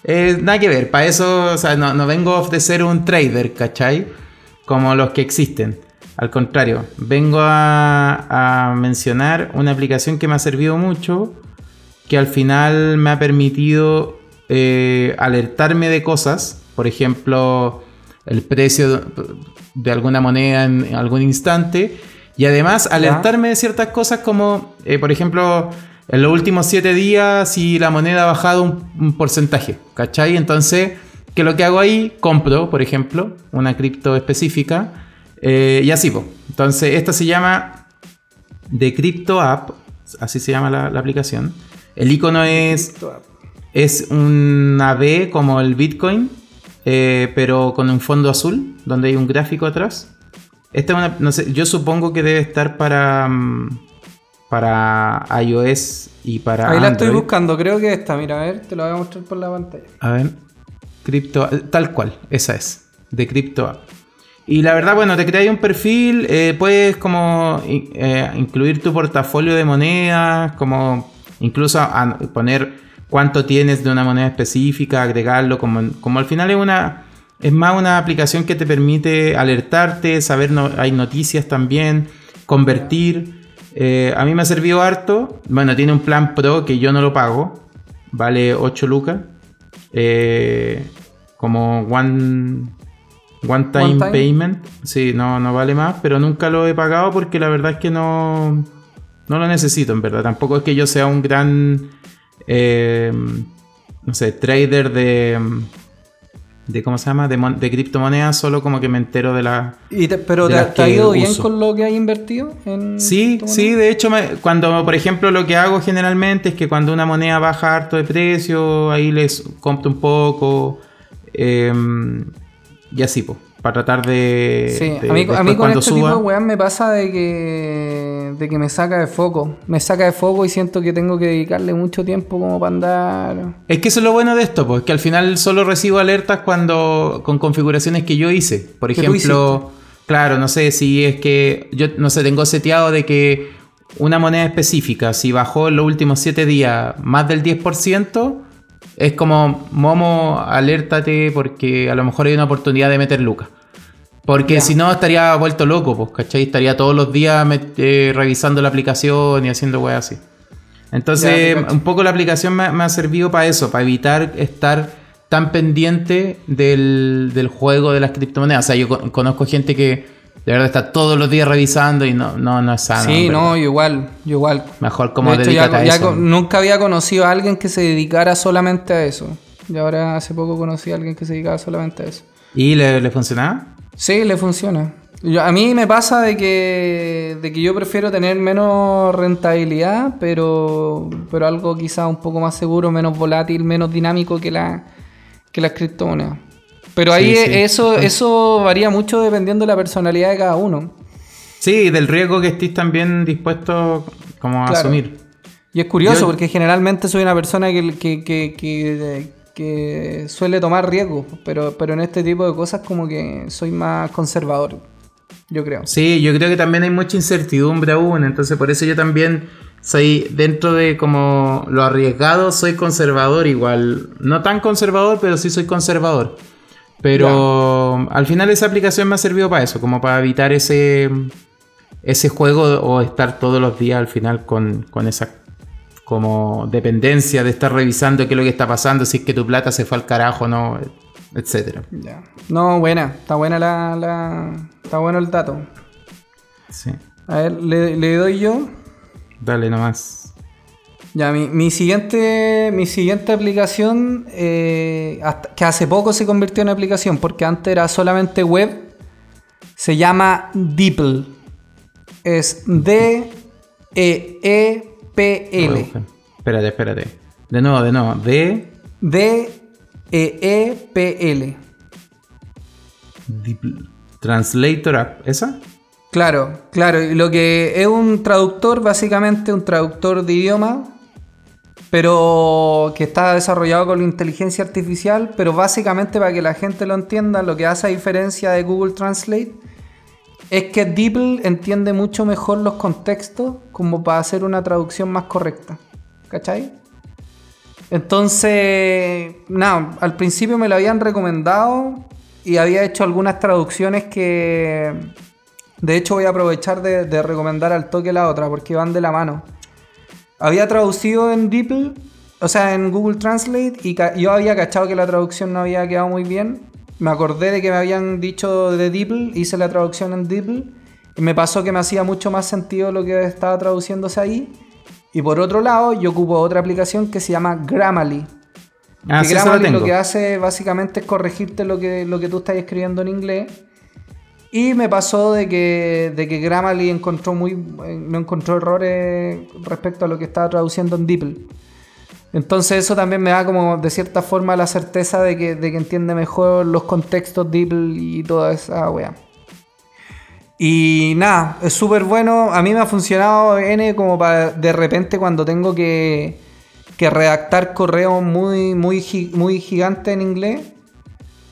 Eh, nada que ver. Para eso, o sea, no, no vengo de ser un trader, ¿cachai? Como los que existen. Al contrario, vengo a, a mencionar una aplicación que me ha servido mucho, que al final me ha permitido eh, alertarme de cosas. Por ejemplo, el precio de alguna moneda en algún instante. Y además alertarme de ciertas cosas como, eh, por ejemplo, en los últimos 7 días si la moneda ha bajado un, un porcentaje, ¿cachai? Entonces, ¿qué es lo que hago ahí? Compro, por ejemplo, una cripto específica eh, y así, po. Entonces, esta se llama The Crypto App, así se llama la, la aplicación. El icono es, es una B como el Bitcoin, eh, pero con un fondo azul, donde hay un gráfico atrás. Esta es una, no sé, yo supongo que debe estar para, mm, para iOS y para Ahí la estoy buscando, creo que esta, mira, a ver, te lo voy a mostrar por la pantalla. A ver, cripto, tal cual, esa es, de Crypto App. Y la verdad, bueno, te creas un perfil, eh, puedes como eh, incluir tu portafolio de monedas, como incluso a- poner cuánto tienes de una moneda específica, agregarlo, como, como al final es una, es más una aplicación que te permite alertarte, saber, no, hay noticias también, convertir. Eh, a mí me ha servido harto. Bueno, tiene un plan pro que yo no lo pago, vale 8 lucas. Eh, como one, one time One time. payment. Sí, no, no vale más, pero nunca lo he pagado porque la verdad es que no, no lo necesito, en verdad. Tampoco es que yo sea un gran, eh, no sé, trader de, de ¿cómo se llama? De, mon- de criptomonedas, solo como que me entero de la... Y te- ¿Pero De te, te ha ido bien uso. con lo que has invertido? En Sí, sí, de hecho, me- cuando, por ejemplo, lo que hago generalmente es que cuando una moneda baja harto de precio, ahí les compro un poco eh, y así, pues, para tratar de... Sí, de- a mí, a mí con este tipo de weón me pasa de que, de que me saca de foco. Me saca de foco y siento que tengo que dedicarle mucho tiempo como para andar. Es que eso es lo bueno de esto, pues que al final solo recibo alertas cuando con configuraciones que yo hice. Por ejemplo, claro, no sé si es que yo no sé, tengo seteado de que una moneda específica, si bajó en los últimos 7 días más del 10%, es como, Momo, alértate porque a lo mejor hay una oportunidad de meter lucas. Porque si no estaría vuelto loco, pues, ¿cachai? Estaría todos los días eh, revisando la aplicación y haciendo weas así. Entonces, un poco la aplicación me, me ha servido para eso, para evitar estar tan pendiente del, del juego de las criptomonedas. O sea, yo co- conozco gente que de verdad está todos los días revisando y no, no, no es sano. sí, no, yo igual, yo igual. Mejor como de hecho, ya, dedícate a ya eso. con- nunca había conocido a alguien que se dedicara solamente a eso. Y ahora hace poco conocí a alguien que se dedicaba solamente a eso. ¿Y le, le funcionaba? Sí, le funciona. Yo- a mí me pasa de que, de que yo prefiero tener menos rentabilidad, pero, pero algo quizá un poco más seguro, menos volátil, menos dinámico que, la, que las criptomonedas. Pero ahí Sí, sí. eso, eso varía mucho dependiendo de la personalidad de cada uno. Sí, del riesgo que estés también dispuesto como a Claro. asumir. Y es curioso Yo- porque generalmente soy una persona que, que, que, que- que suele tomar riesgos, pero, pero en este tipo de cosas como que soy más conservador, yo creo. Sí, yo creo que también hay mucha incertidumbre aún, entonces por eso yo también soy dentro de como lo arriesgado, soy conservador igual, no tan conservador, pero sí soy conservador. Pero al final esa aplicación me ha servido para eso, como para evitar ese ese juego o estar todos los días al final con, con esa como dependencia de estar revisando qué es lo que está pasando, si es que tu plata se fue al carajo o no, etcétera. Ya. No, buena, está buena la, la- está bueno el dato. Sí. A ver, le, le doy yo. Dale nomás. Ya, mi, mi siguiente, mi siguiente aplicación, eh, hasta- que hace poco se convirtió en aplicación, porque antes era solamente web, se llama DeepL. Es E D-E-E-P-L. Espérate, espérate. De nuevo, de nuevo. D. D-E-E-P-L. Translator App. ¿Esa? Claro, claro. Lo que es un traductor, básicamente un traductor de idioma, pero que está desarrollado con la inteligencia artificial, pero básicamente para que la gente lo entienda, lo que hace a diferencia de Google Translate es que DeepL entiende mucho mejor los contextos como para hacer una traducción más correcta. ¿Cachai? Entonces, nada, al principio me lo habían recomendado y había hecho algunas traducciones que, de hecho, voy a aprovechar de, de recomendar al toque la otra porque van de la mano. Había traducido en DeepL, o sea, en Google Translate, y yo había cachado que la traducción no había quedado muy bien. Me acordé de que me habían dicho de DeepL, hice la traducción en DeepL, y me pasó que me hacía mucho más sentido lo que estaba traduciéndose ahí. Y por otro lado, yo ocupo otra aplicación que se llama Grammarly. Ah, que sí, Grammarly lo que hace básicamente es corregirte lo que, lo que tú estás escribiendo en inglés. Y me pasó de que, de que Grammarly encontró muy, eh, no encontró errores respecto a lo que estaba traduciendo en DeepL. Entonces eso también me da como de cierta forma la certeza de que, de que entiende mejor los contextos DeepL y toda esa wea. Y nada, es súper bueno. A mí me ha funcionado N como para de repente cuando tengo que, que redactar correos muy, muy, muy gigantes en inglés.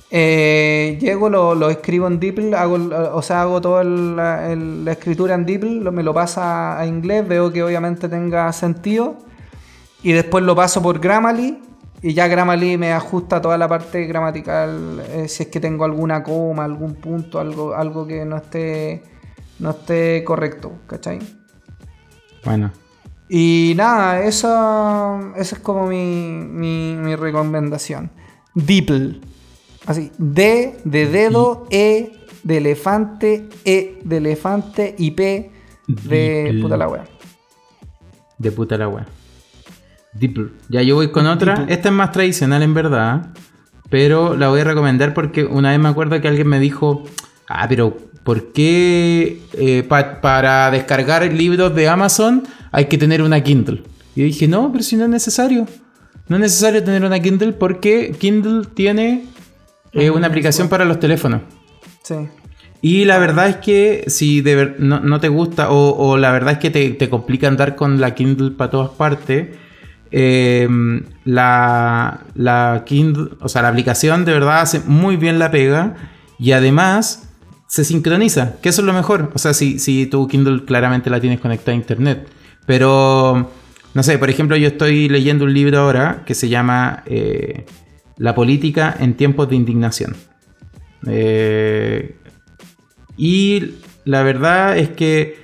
Eh, llego, lo, lo escribo en DeepL, hago, o sea, hago toda la, escritura en DeepL, lo- me lo pasa a inglés, veo que obviamente tenga sentido. Y después lo paso por Grammarly. Y ya Grammarly me ajusta toda la parte gramatical. eh, si es que tengo alguna coma, algún punto, algo, algo que no esté, no esté correcto. ¿Cachai? Bueno. Y nada, eso, esa es como mi, mi, mi recomendación. DeepL. Así, D de dedo, E de elefante, E de elefante y P de puta la wea. De puta la wea. Deeper. Ya yo voy con otra. Esta es más tradicional en verdad. Pero la voy a recomendar porque una vez me acuerdo que alguien me dijo. Ah, pero ¿por qué eh, pa- para descargar libros de Amazon hay que tener una Kindle? Y yo dije, no, pero si no es necesario. No es necesario tener una Kindle porque Kindle tiene eh, una aplicación para los teléfonos. Sí. Y la verdad es que si de ver- no, no te gusta o, o la verdad es que te, te complica andar con la Kindle para todas partes, eh, la, la Kindle, o sea, la aplicación de verdad hace muy bien la pega y además se sincroniza, que eso es lo mejor. O sea, si, si tu Kindle claramente la tienes conectada a internet. Pero, no sé, por ejemplo, yo estoy leyendo un libro ahora que se llama eh, La política en tiempos de indignación. Eh, y la verdad es que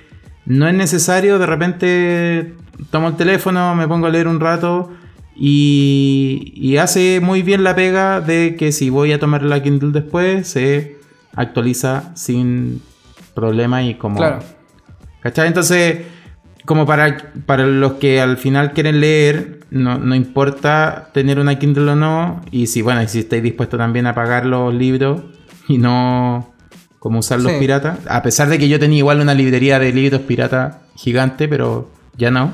no es necesario, de repente tomo el teléfono, me pongo a leer un rato y, y hace muy bien la pega de que si voy a tomar la Kindle después, se actualiza sin problema y como... Claro. ¿Cachai? Entonces, como para, para los que al final quieren leer, no, no importa tener una Kindle o no, y si, bueno, y si estáis dispuestos también a pagar los libros y no como usar los Sí. piratas, a pesar de que yo tenía igual una librería de libros pirata gigante, pero ya no.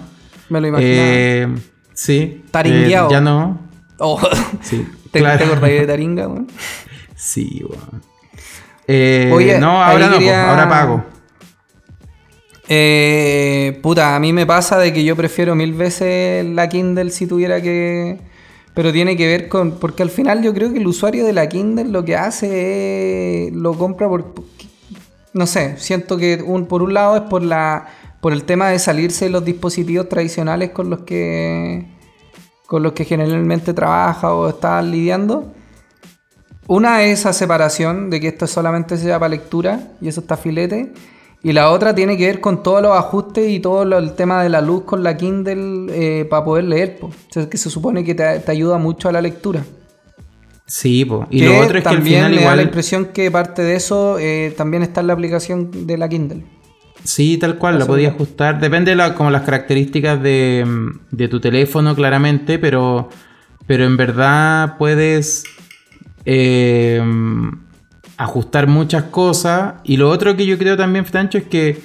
Me lo imaginaba. Eh, sí. Taringueado. eh, ya no. Oh. Sí. ¿Te, claro. ¿te acordás de Taringa, weón? Sí, weón. Eh, Oye, no, ahora no, quería- pues, ahora pago. Eh, puta, a mí me pasa de que yo prefiero mil veces la Kindle si tuviera que... Pero tiene que ver con... Porque al final yo creo que el usuario de la Kindle lo que hace es... Lo compra por... No sé, siento que un, por un lado es por la... Por el tema de salirse de los dispositivos tradicionales con los que... Con los que generalmente trabaja o está lidiando. Una es esa separación de que esto solamente sea para lectura y eso está filete. Y la otra tiene que ver con todos los ajustes y todo lo- el tema de la luz con la Kindle eh, para poder leer. po. O sea, que se supone que te, te ayuda mucho a la lectura. Sí, po. y Que lo otro es que al final me da la igual... impresión que parte de eso eh, también está en la aplicación de la Kindle. Sí, tal cual, lo Eso podía ajustar. Depende de la- como las características de, mm, de tu teléfono, claramente, pero, pero en verdad puedes eh, ajustar muchas cosas. Y lo otro que yo creo también, Francho, es que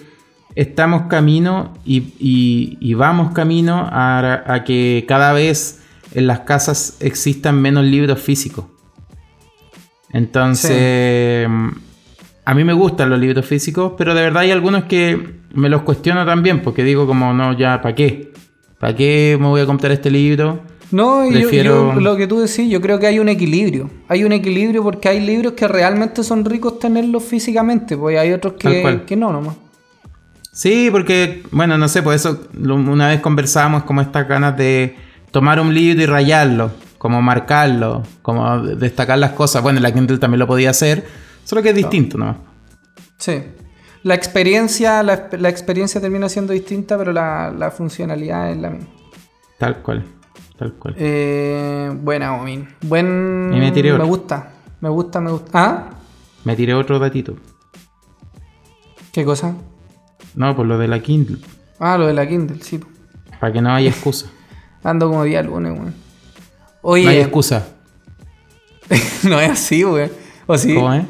estamos camino y, vamos camino a que cada vez en las casas existan menos libros físicos. Entonces, a mí me gustan los libros físicos, pero de verdad hay algunos que me los cuestiono también, porque digo como, no, ya, ¿para qué? ¿Para qué me voy a comprar este libro? No, yo- lo que tú decís, yo creo que hay un equilibrio. Hay un equilibrio porque hay libros que realmente son ricos tenerlos físicamente, pues hay otros que, que no nomás. Sí, porque, bueno, no sé, por eso una vez conversábamos como estas ganas de tomar un libro y rayarlo, como marcarlo, como destacar las cosas. Bueno, la Kindle también lo podía hacer, solo que es distinto, ¿no? Sí. La experiencia, la, la experiencia termina siendo distinta, pero la, la funcionalidad es la misma. Tal cual, tal cual. Eh, buena, Omin. Buen. Y me tiré Me otro. gusta. Me gusta, me gusta. ¿Ah? Me tiré otro datito. ¿Qué cosa? No, por lo de la Kindle, Ah, lo de la Kindle, sí. para que no haya excusa. Ando como día lunes, weón. Oye, No hay excusa. no es así, weón. ¿O sí? ¿Cómo es?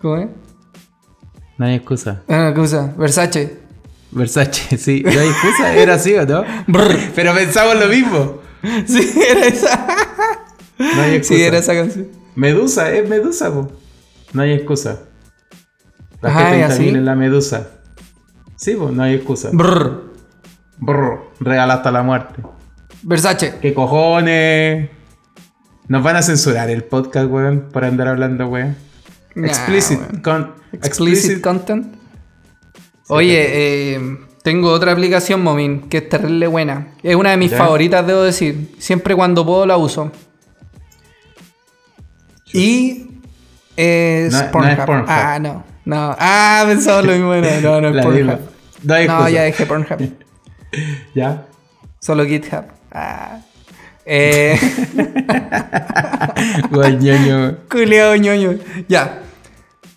¿Cómo es? No hay excusa. Ah, ¿qué cosa? Versace. Versace, sí. No hay excusa, era así o no? Pero pensamos lo mismo. Sí, era esa. No hay excusa. Sí, era esa canción. Medusa, es Medusa, po. No hay excusa. La Ajá, ¿y G30.000 así? es la Medusa. Sí, pues no hay excusa. Brr. Brr, real hasta la muerte. Versace. ¿Qué cojones? Nos van a censurar el podcast, weón, por andar hablando, weón. Nah, explicit, con, Explicit, explicit. content. Oye, eh, tengo otra aplicación, Momin, que es terrible buena. Es una de mis ¿Ya? favoritas, debo decir. Siempre cuando puedo la uso. Y es No- no es Pornhub. Pornhub. Ah, no. No. Ah, pensaba lo mismo. No, no, no es Pornhub. No hay No, ya dejé Pornhub. ¿Ya? Solo GitHub. Ah. Eh, culeado ñoño. Ya.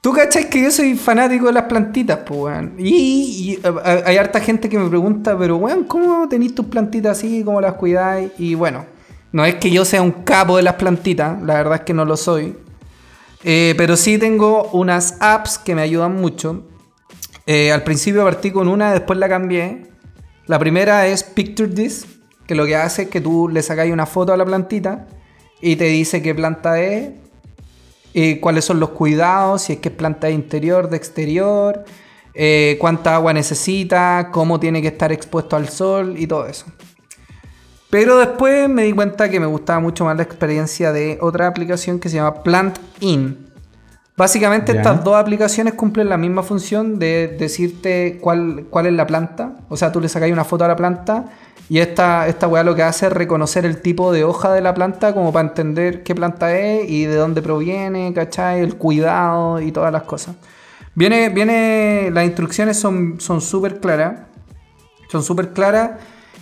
Tú cachai que yo soy fanático de las plantitas, pues, weón. Y, y, eh, hay harta gente que me pregunta, pero, weón, ¿cómo tenéis tus plantitas así? ¿Cómo las cuidáis? Y bueno, no es que yo sea un capo de las plantitas, la verdad es que no lo soy. Eh, pero sí tengo unas apps que me ayudan mucho. Eh, al principio partí con una, después la cambié. La primera es Picture This, que lo que hace es que tú le sacáis una foto a la plantita y te dice qué planta es, eh, cuáles son los cuidados, si es que es planta de interior, de exterior, eh, cuánta agua necesita, cómo tiene que estar expuesto al sol y todo eso. Pero después me di cuenta que me gustaba mucho más la experiencia de otra aplicación que se llama Plant In. Básicamente estas dos aplicaciones cumplen la misma función de decirte cuál, cuál es la planta. O sea, tú le sacáis una foto a la planta y esta, esta weá lo que hace es reconocer el tipo de hoja de la planta como para entender qué planta es y de dónde proviene, ¿cachai? El cuidado y todas las cosas. Viene, viene, las instrucciones son súper claras. Son súper claras.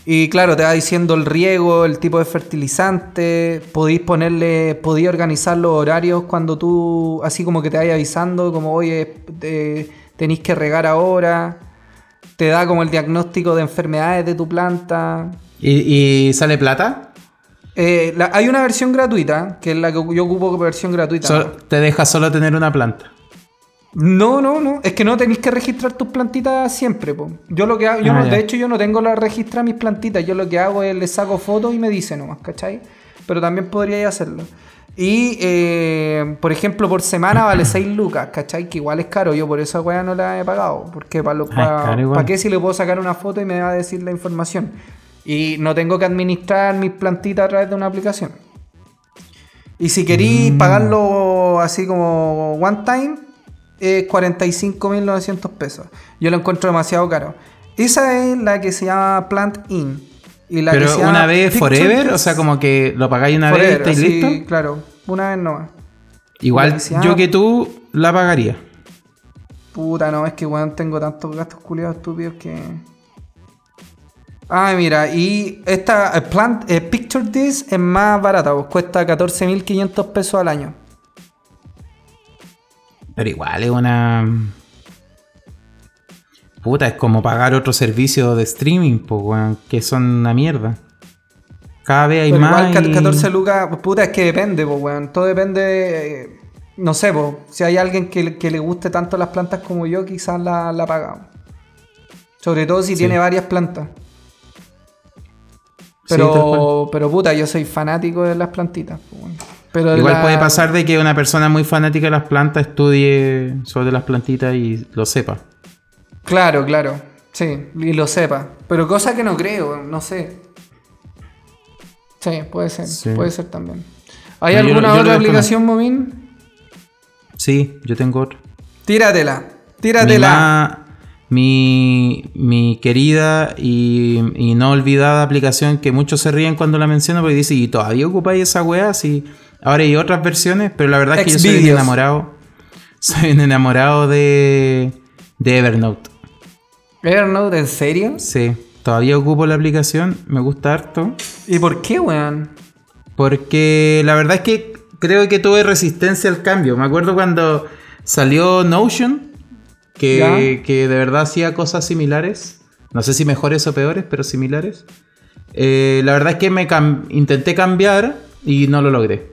Y claro, te va diciendo el riego, el tipo de fertilizante. Podéis ponerle, podéis organizar los horarios cuando tú, así como que te vaya avisando, como oye, te- tenéis que regar ahora. Te da como el diagnóstico de enfermedades de tu planta. ¿Y, y sale plata? Eh, la- hay una versión gratuita, que es la que yo ocupo como versión gratuita. Te deja solo tener una planta. No, no, no. Es que no tenéis que registrar tus plantitas siempre, po. Yo lo que hago, yo Ah, no- de hecho, yo no tengo la registra mis plantitas. Yo lo que hago es le saco fotos y me dice nomás, ¿cachai? Pero también podríais hacerlo. Y, eh, por ejemplo, por semana vale 6 lucas, ¿cachai? Que igual es caro. Yo por esa weá no la he pagado. Porque para Ah, qué si le puedo sacar una foto y me va a decir la información? Y no tengo que administrar mis plantitas a través de una aplicación. Y si queréis Mm. pagarlo así como one time, es 45.900 pesos. Yo lo encuentro demasiado caro. Esa es la que se llama Plant In. Y la que Pero una vez forever, o sea, como que lo pagáis una vez y estáis así, listo. Claro, una vez nomás. Igual que yo que tú la pagaría. Puta, no, es que weón tengo tantos gastos culiados estúpidos que. Ah, mira, y esta eh, plant, eh, Picture This es más barata, pues cuesta 14.500 pesos al año. Pero igual es una. Puta, es como pagar otro servicio de streaming, pues, weón, que son una mierda. Cada vez hay Pero más. igual y- 14 lucas, puta, es que depende, pues weón. Todo depende, eh, no sé, pues, si hay alguien que, que le guste tanto las plantas como yo, quizás la, la pagamos. Sobre todo si Sí. tiene varias plantas. Sí, tal cual. Pero, pero puta, yo soy fanático de las plantitas. pues, weón. Pero Igual la- puede pasar de que una persona muy fanática de las plantas estudie sobre las plantitas y lo sepa. Claro, claro. Sí, y lo sepa. Pero cosa que no creo, no sé. Sí, puede ser. Sí. Puede ser también. ¿Hay No, alguna yo otra aplicación, Momin? Sí, yo tengo otro. Tíratela. Mi, Tíratela. ma- mi, mi querida y, y no olvidada aplicación que muchos se ríen cuando la menciono porque dice, ¿y todavía ocupáis esa weá? Sí. Ahora hay otras versiones, pero la verdad es que yo soy enamorado. Soy enamorado de, de Evernote. Evernote, ¿en serio? Sí, todavía ocupo la aplicación, me gusta harto. ¿Y por qué, weón? Porque la verdad es que creo que tuve resistencia al cambio. Me acuerdo cuando salió Notion, que, de verdad hacía cosas similares. No sé si mejores o peores, pero similares. Eh, la verdad es que me cam- intenté cambiar y no lo logré.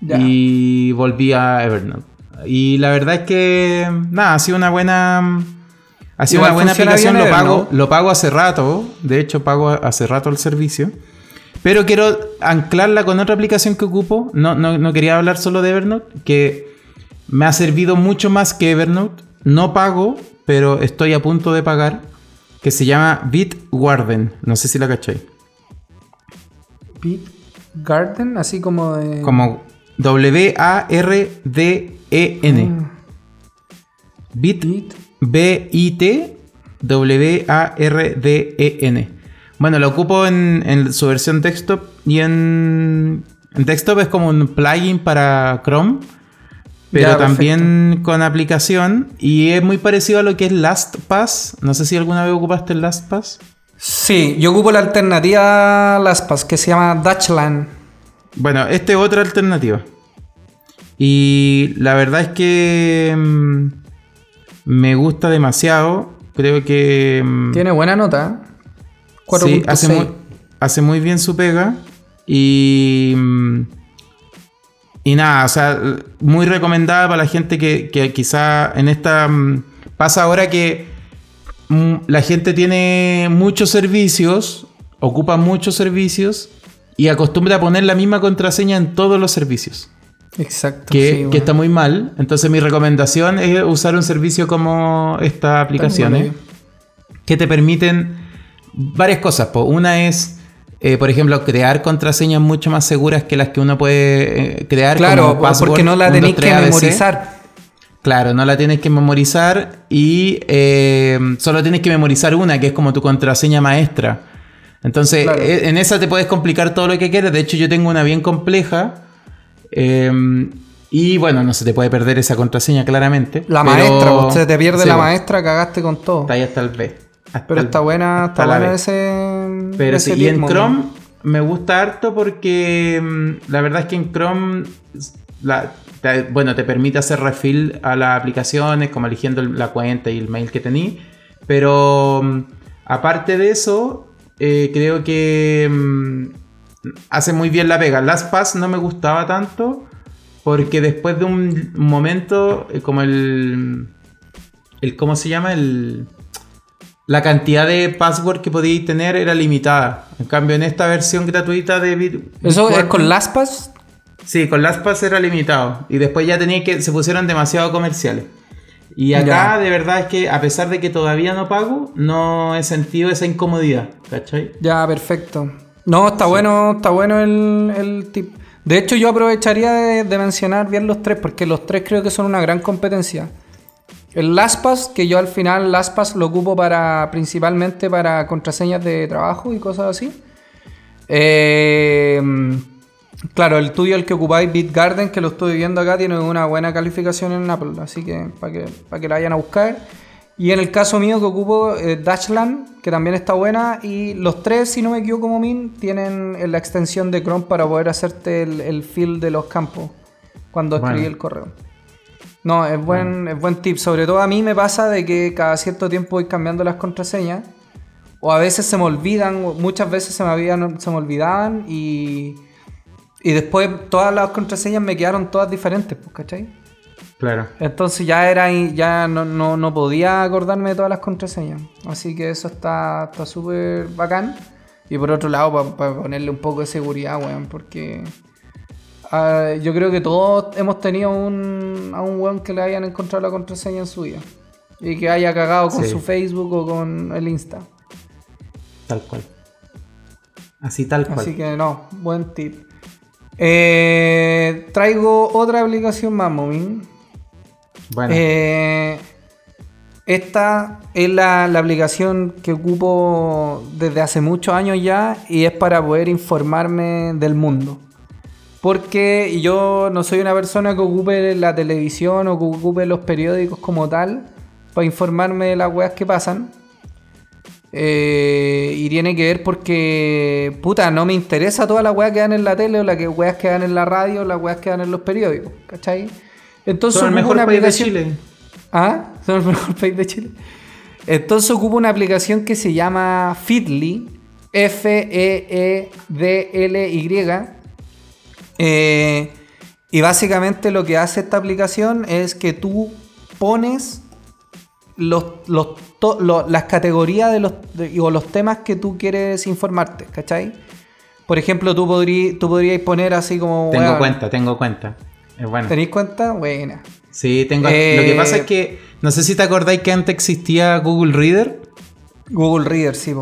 Ya. Y volví a Evernote. Y la verdad es que, nada, ha sido una buena... Ha sido una buena aplicación, lo pago, lo pago hace rato, de hecho pago hace rato el servicio. Pero quiero anclarla con otra aplicación que ocupo. No, no, no quería hablar solo de Evernote, que me ha servido mucho más que Evernote. No pago, pero estoy a punto de pagar. Que se llama Bitwarden. No sé si la cacháis. Beat Garden, así como de. Como W-A-R-D-E-N. Bit, Beat. B-I-T, W-A-R-D-E-N. Bueno, lo ocupo en, en su versión desktop y en, en desktop es como un plugin para Chrome, pero Ya, también con aplicación y es muy parecido a lo que es LastPass. No sé si alguna vez ocupaste el LastPass. Sí, yo ocupo la alternativa LastPass que se llama Dutchland. Bueno, esta es otra alternativa. Y la verdad es que mm, me gusta demasiado. Creo que... mm, Tiene buena nota. ¿eh? Sí, 4.6. hace muy, hace muy bien su pega. Y. mm, Y nada, o sea, muy recomendada para la gente que, que quizá en esta. mm, Pasa ahora que la gente tiene muchos servicios, ocupa muchos servicios y acostumbra a poner la misma contraseña en todos los servicios. Exacto. Que, sí, que bueno. está muy mal. Entonces, mi recomendación es usar un servicio como estas aplicaciones bueno. que te permiten varias cosas. po. Una es, eh, por ejemplo, crear contraseñas mucho más seguras que las que uno puede eh, crear. Claro, como password porque no la 1, tenéis 2, que 3, ABC. memorizar. Claro, no la tienes que memorizar y eh, solo tienes que memorizar una, que es como tu contraseña maestra. Entonces, Claro. eh, en esa te puedes complicar todo lo que quieras. De hecho, yo tengo una bien compleja. Eh, y bueno, no se te puede perder esa contraseña claramente. La pero- maestra, pues, se te pierde Sí, la pues, maestra, cagaste con todo. Está ahí hasta el B. Hasta Pero el- está buena, está buena B. ese. Pero ese sí, y en Chrome ¿no? me gusta harto porque mm, la verdad es que en Chrome la- te- bueno, te permite hacer refill a las aplicaciones, como eligiendo el- la cuenta y el mail que tení. Pero mm, aparte de eso, eh, creo que hace muy bien la pega. LastPass no me gustaba tanto porque después de un momento, eh, como el, el... ¿Cómo se llama? El... La cantidad de password que podíais tener era limitada. En cambio, en esta versión gratuita de Bit ¿Eso es con LastPass? Sí, con LastPass era limitado. Y después ya tenía que. Se pusieron demasiado comerciales. Y acá de verdad es que a pesar de que todavía no pago, no he sentido esa incomodidad, ¿cachai? Ya, perfecto. No, está bueno, está bueno el, el tip. De hecho, yo aprovecharía de, mencionar bien los tres, porque los tres creo que son una gran competencia. El LastPass, que yo al final LastPass lo ocupo para principalmente para contraseñas de trabajo y cosas así. Eh, Claro, el tuyo, el que ocupáis, BitGarden, que lo estoy viendo acá, tiene una buena calificación en Apple, así que para que, para que la vayan a buscar. Y en el caso mío que ocupo eh, Dashland, que también está buena, y los tres, si no me equivoco como min, tienen la extensión de Chrome para poder hacerte el, el fill de los campos cuando escribí el correo. No, es buen, es buen tip. Sobre todo a mí me pasa de que cada cierto tiempo voy cambiando las contraseñas. O a veces se me olvidan, muchas veces se me, habían, se me olvidaban y y después todas las contraseñas me quedaron todas diferentes, pues, ¿cachai? Claro. Entonces ya era ya no, no, podía acordarme de todas las contraseñas. Así que eso está súper bacán. Y por otro lado, para ponerle un poco de seguridad, weón, porque ah, yo creo que todos hemos tenido un, a un weón que le hayan encontrado la contraseña en su vida. Y que haya cagado con su Facebook o con el Insta. Tal cual. Así tal cual. Así que no, buen tip. Eh, traigo otra aplicación más, Momin. Bueno. Eh, esta es la, aplicación que ocupo desde hace muchos años ya y es para poder informarme del mundo. Porque yo no soy una persona que ocupe la televisión o que ocupe los periódicos como tal para informarme de las weas que pasan. Eh, y tiene que ver porque, puta, no me interesa toda la weas que dan en la tele o las weas que dan en la radio o las weas que dan en los periódicos, ¿cachai? Entonces, Son el mejor país de Chile. ¿Ah? Son el mejor país de Chile. Entonces ocupo una aplicación que se llama Feedly, F-E-E-D-L-Y. Eh, y básicamente lo que hace esta aplicación es que tú pones los, las categorías de los, o los temas que tú quieres informarte, ¿cachai? Por ejemplo, tú podrías poner así como... Tengo cuenta, tengo cuenta. Es. ¿Tenéis cuenta? Buena. Sí, tengo... Lo que pasa es que, no sé si te acordáis que antes existía Google Reader. Google Reader, sí.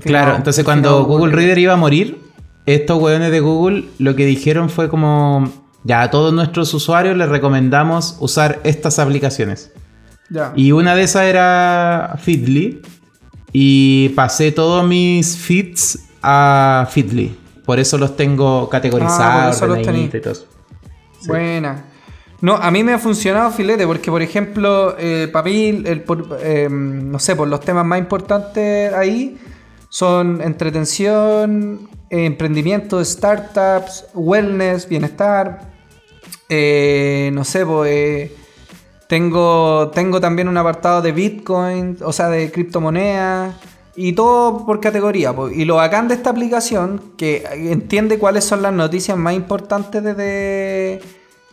Claro, entonces cuando Google Reader iba a morir, estos weones de Google lo que dijeron fue como, ya a todos nuestros usuarios les recomendamos usar estas aplicaciones. Y una de esas era Feedly. Y pasé todos mis feeds a Feedly. Por eso los tengo categorizados, ah, Buena. No, a mí me ha funcionado filete porque, por ejemplo, eh, para el, em, no sé, por los temas más importantes ahí son entretención, emprendimiento, startups, wellness, bienestar, eh, no sé, pues tengo, tengo también un apartado de Bitcoin, o sea, de criptomonedas. Y todo por categoría. Y lo bacán de esta aplicación, que entiende cuáles son las noticias más importantes desde...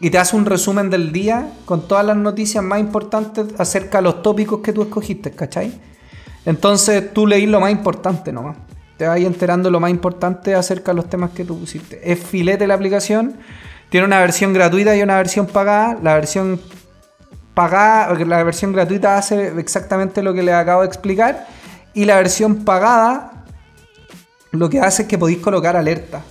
Y te hace un resumen del día con todas las noticias más importantes acerca de los tópicos que tú escogiste, ¿cachai? Entonces tú leís lo más importante nomás. Te vas enterando lo más importante acerca de los temas que tú pusiste. Es filete la aplicación. Tiene una versión gratuita y una versión pagada. La versión pagada, la versión gratuita hace exactamente lo que les acabo de explicar. Y la versión pagada lo que hace es que podéis colocar alerta.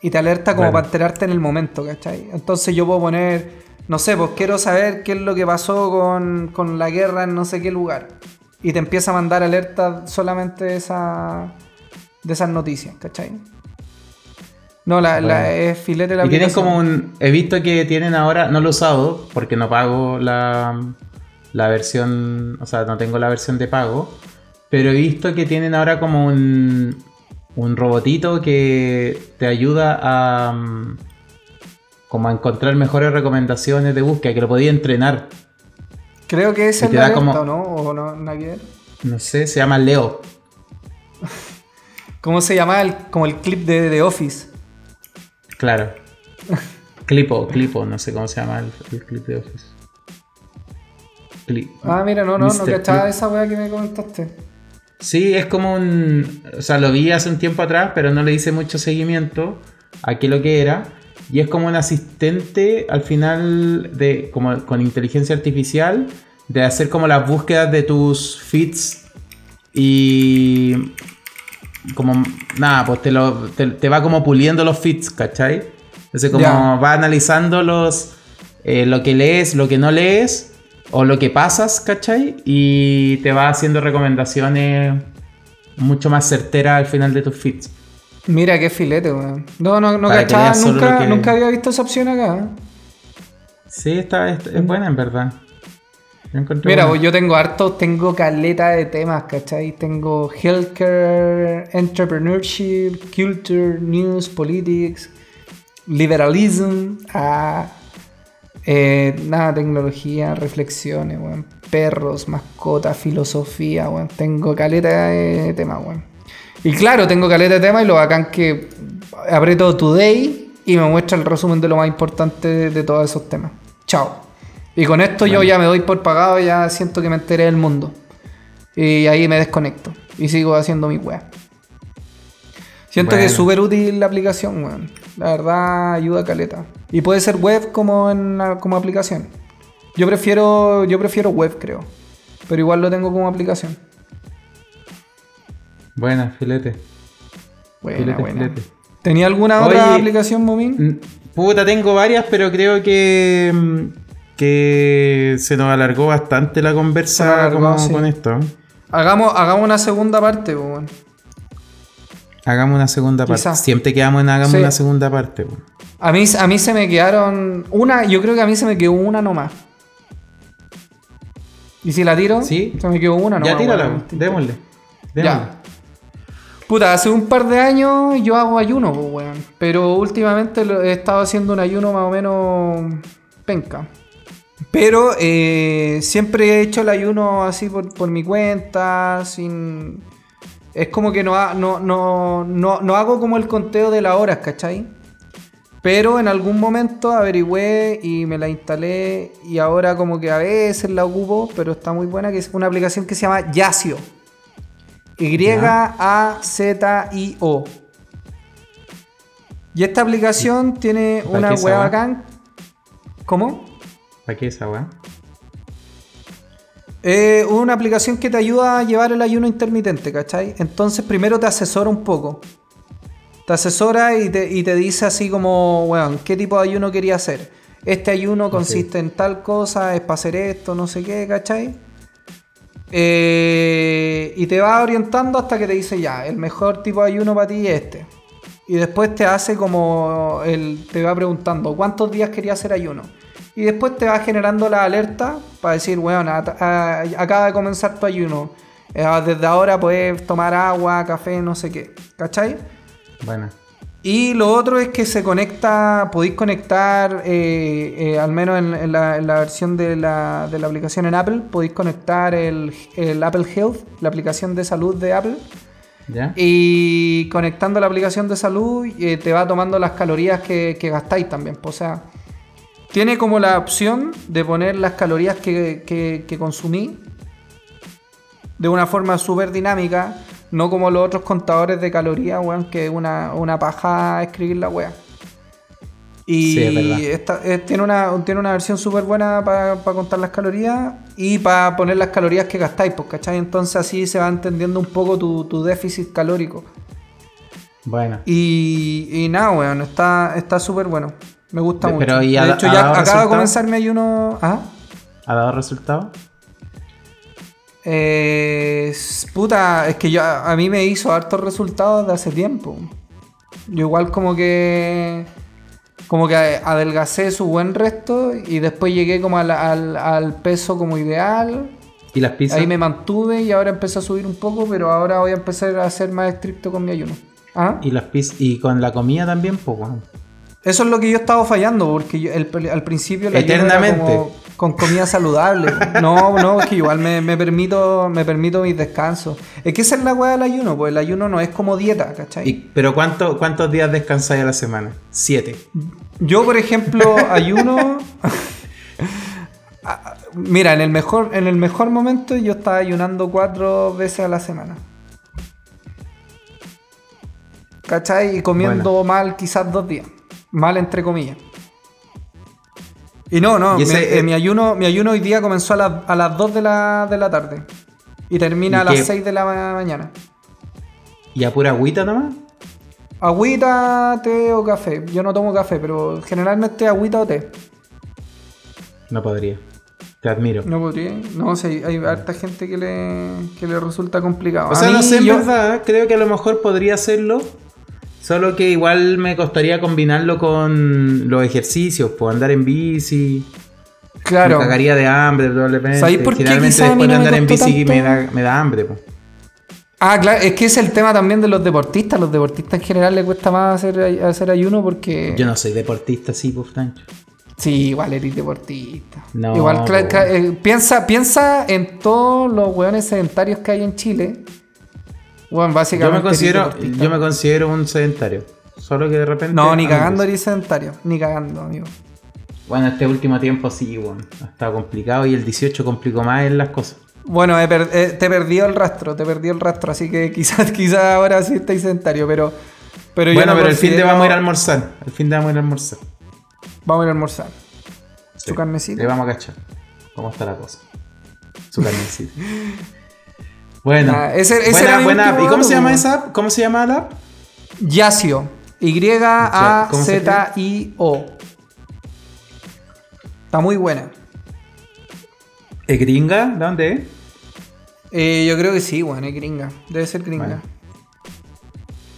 Y te alerta como para enterarte en el momento, ¿cachai? Entonces yo puedo poner, no sé, pues quiero saber qué es lo que pasó con, con la guerra en no sé qué lugar. Y te empieza a mandar alerta solamente de, esa, de esas noticias, ¿cachai? No, la, la es filete la Y tienen como un. He visto que tienen ahora. No lo he usado porque no pago la, la versión. O sea, no tengo la versión de pago. Pero he visto que tienen ahora como un. Un robotito que te ayuda a. Como a encontrar mejores recomendaciones de búsqueda, que lo podía entrenar. Creo que es el de como, ¿no? ¿O no, No sé, se llama Leo. ¿Cómo se llama el, como el clip de The Office? Claro. Clipo, Clipo, no sé cómo se llama el, clip de Office. ah, mira, no, no, no cachaba esa weá que me comentaste. Sí, es como un. O sea, lo vi hace un tiempo atrás, pero no le hice mucho seguimiento a qué lo que era. y es como un asistente al final de como con inteligencia artificial de hacer como las búsquedas de tus feeds y como nada, pues te, lo, te, va como puliendo los feeds, ¿cachai? Entonces como va analizando los eh, lo que lees, lo que no lees o lo que pasas, ¿cachai? Y te va haciendo recomendaciones mucho más certeras al final de tus feeds. Mira qué filete, weón. No, no, no cachaba, nunca, nunca había visto esa opción acá. ¿eh? Sí, está, es, buena en verdad. Mira, yo tengo harto, tengo caleta de temas, ¿cachai? Tengo healthcare, entrepreneurship, culture, news, politics, liberalism, ah, eh, nada, tecnología, reflexiones, weón. Perros, mascotas, filosofía, weón. Tengo caleta de temas, weón. Y claro, tengo caleta de tema y lo bacán que aprieto Today y me muestra el resumen de lo más importante de, todos esos temas. Chao. Y con esto yo ya me doy por pagado, ya siento que me enteré del mundo. Y ahí me desconecto. Y sigo haciendo mi web. Siento que es súper útil la aplicación, weón. La verdad ayuda a caleta. Y puede ser web como en como aplicación. Yo prefiero, yo prefiero web, creo. Pero igual lo tengo como aplicación. Buena, filete. Buena, buena. ¿Tenía alguna otra aplicación, Momin? Puta, tengo varias, pero creo que, mm, que se nos alargó bastante la conversa con esto. Hagamos, hagamos una segunda parte, pues, Hagamos una segunda parte. Siempre quedamos en hagamos una segunda parte. A mí, a mí se me quedaron una, yo creo que a mí se me quedó una nomás. ¿Y si la tiro? Sí. Se me quedó una nomás. Ya tírala, démosle. démosle. Ya. Puta, hace un par de años yo hago ayuno, pues, weón. Pero últimamente he estado haciendo un ayuno más o menos penca. Pero eh, siempre he hecho el ayuno así por, mi cuenta, sin... Es como que no, no, no, no, hago como el conteo de las horas, ¿cachai? Pero en algún momento averigüé y me la instalé y ahora como que a veces la ocupo, pero está muy buena, que es una aplicación que se llama Yacio. Y-A-Z-I-O. Y esta aplicación tiene una web bacán. ¿Cómo? ¿Para qué esa web? Eh, una aplicación que te ayuda a llevar el ayuno intermitente, ¿cachai? Entonces primero te asesora un poco. Te asesora y te, dice así como, weón, ¿qué tipo de ayuno quería hacer? Este ayuno consiste en tal cosa, es para hacer esto, no sé qué, ¿cachai? Eh, y te va orientando hasta que te dice ya, el mejor tipo de ayuno para ti es este. Y después te hace como, el, te va preguntando cuántos días quería hacer ayuno. Y después te va generando la alerta para decir, bueno, acaba de comenzar tu ayuno. Eh, desde ahora puedes tomar agua, café, no sé qué. ¿Cachai? Bueno. Y lo otro es que se conecta, podéis conectar, eh, eh, al menos en, la, versión de la, de la, aplicación en Apple, podéis conectar el, Apple Health, la aplicación de salud de Apple. Y conectando la aplicación de salud te va tomando las calorías que, gastáis también. O sea, tiene como la opción de poner las calorías que, que, que consumí de una forma súper dinámica no como los otros contadores de calorías, weón, que es una, una paja escribir la weá. Y esta, eh, tiene, una, tiene una versión súper buena para contar las calorías y para poner las calorías que gastáis, pues, ¿cachai? Entonces así se va entendiendo un poco tu, déficit calórico. Bueno. Y, y nada, weón, está súper bueno. Me gusta mucho. de hecho, ya acaba de comenzar mi ayuno. ¿Ah? ¿Ha dado resultado? Eh, puta, es que yo, a mí me hizo hartos resultados de hace tiempo. Yo igual como que como que adelgacé su buen resto y después llegué como al, peso como ideal. ¿Y las pizzas? Ahí me mantuve y ahora empecé a subir un poco, pero ahora voy a empezar a ser más estricto con mi ayuno. ¿Ah? ¿Y las pizzas? ¿Y con la comida también poco? Eso es lo que yo estaba fallando, porque al principio la Eternamente con comida saludable. No, no, es que igual me, permito me permito mis descansos. Es que esa es la weá del ayuno, pues el ayuno no es como dieta, ¿cachai? ¿Pero cuánto, cuántos días descansáis a la semana? Siete. Yo, por ejemplo, ayuno... Mira, en el, mejor, en el mejor momento yo estaba ayunando cuatro veces a la semana. ¿Cachai? Y comiendo mal quizás dos días. Mal entre comillas. Y no, no, Y ese, mi, eh, mi ayuno, mi ayuno hoy día comenzó a, las- a las 2 de la, de la tarde. Y termina ¿Y a las qué? 6 de la ma- mañana. ¿Y a pura agüita nomás? Agüita, té o café. Yo no tomo café, pero generalmente agüita o té. No podría. Te admiro. No podría. No sé, hay harta gente que le, que le resulta complicado. O A sea, no sé, en yo- verdad, creo que a lo mejor podría hacerlo. Solo que igual me costaría combinarlo con los ejercicios, pues andar en bici. Claro. Me cagaría de hambre, probablemente. ¿Sabéis por qué después de no andar en bici me da, me da hambre, pues. Ah, claro, es que es el tema también de los deportistas. Los deportistas en general les cuesta más hacer, hacer ayuno porque. Yo no soy deportista, sí, pues, Tancho. Sí, igual eres deportista. No, igual, cla- po. cla- eh, piensa, piensa en todos los hueones sedentarios que hay en Chile. Bueno, Yo me, considero, yo me considero un sedentario. Solo que de repente. No, ni cagando eres sedentario. Ni cagando, amigo. Bueno, este último tiempo sí, bueno, ha estado complicado y el 18 complicó más en las cosas. Bueno, he per- eh, te perdió el rastro, te perdió el rastro, así que quizás, quizás ahora sí estáis sedentario, pero. Pero yo bueno, no pero el fin de vamos a ir a almorzar. El fin de vamos a ir a almorzar. Vamos a ir a almorzar. Sí. Su carnecita. Le vamos a cachar. ¿Cómo está la cosa? Su carnecita. Bueno. Ah, ese- ese buena, era mi buena app. ¿Y cómo se llama esa app? ¿Cómo se llama la app? Yacio. ¿cómo se Y-A-Z-I-O. Está muy buena. ¿Es gringa? ¿De dónde es? Eh, yo creo que sí, bueno, es gringa. Debe ser gringa. Bueno.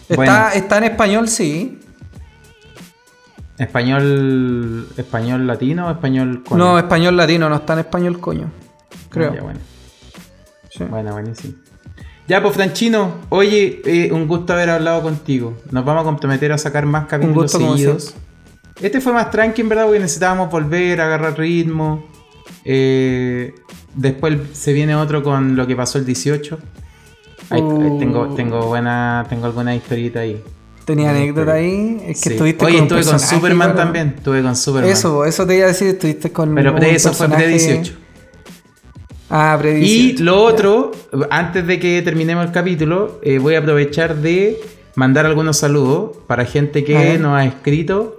Está, Bueno. está en español, sí. ¿Español, español latino o español con No, español latino, no está en español, coño. Creo. Ya, bueno. Sí. Bueno, buenísimo. Ya, pues Franchino, oye, eh, un gusto haber hablado contigo. Nos vamos a comprometer a sacar más capítulos seguidos. Este fue más tranqui, en verdad, porque necesitábamos volver agarrar ritmo. Eh, después se viene otro con lo que pasó el 18. Ahí- ahí Uh. tengo, tengo buena, tengo alguna historieta ahí. Tenía Buena anécdota ahí. Es que Sí. estuviste Oye, con estuve con Superman también. Estuve con Superman. Eso, eso te iba a decir, estuviste con. Pero un de eso fue personaje- pre-18. Ah, Y lo otro, antes de que terminemos el capítulo, eh, voy a aprovechar de mandar algunos saludos para gente que nos ha escrito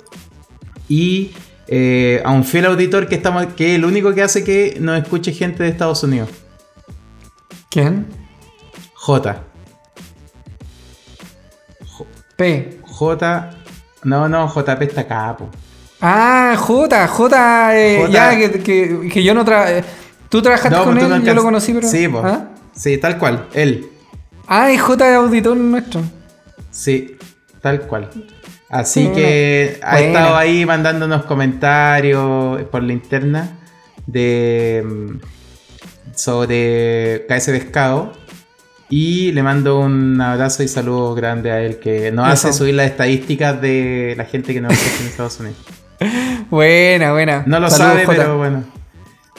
y eh, a un fiel auditor que estamos, que es el único que hace que nos escuche gente de Estados Unidos. ¿Quién? J. P. J. No, no, JP está acá, po. Ah, J, J, eh, J. ya que, que- que yo no tra Tú trabajaste No, con pues tú él, no yo lo conocí, pero. Sí, po. ¿Ah? Sí, tal cual. Él. Ah, y J es auditor nuestro. Sí, tal cual. Así que ha estado ahí mandándonos comentarios por la interna de mm, sobre KS Pescado. Y le mando un abrazo y saludo grande a él que nos Eso. hace subir las estadísticas de la gente que nos escucha en Estados Unidos. Buena, buena. No lo Saludos, sabe, pero bueno.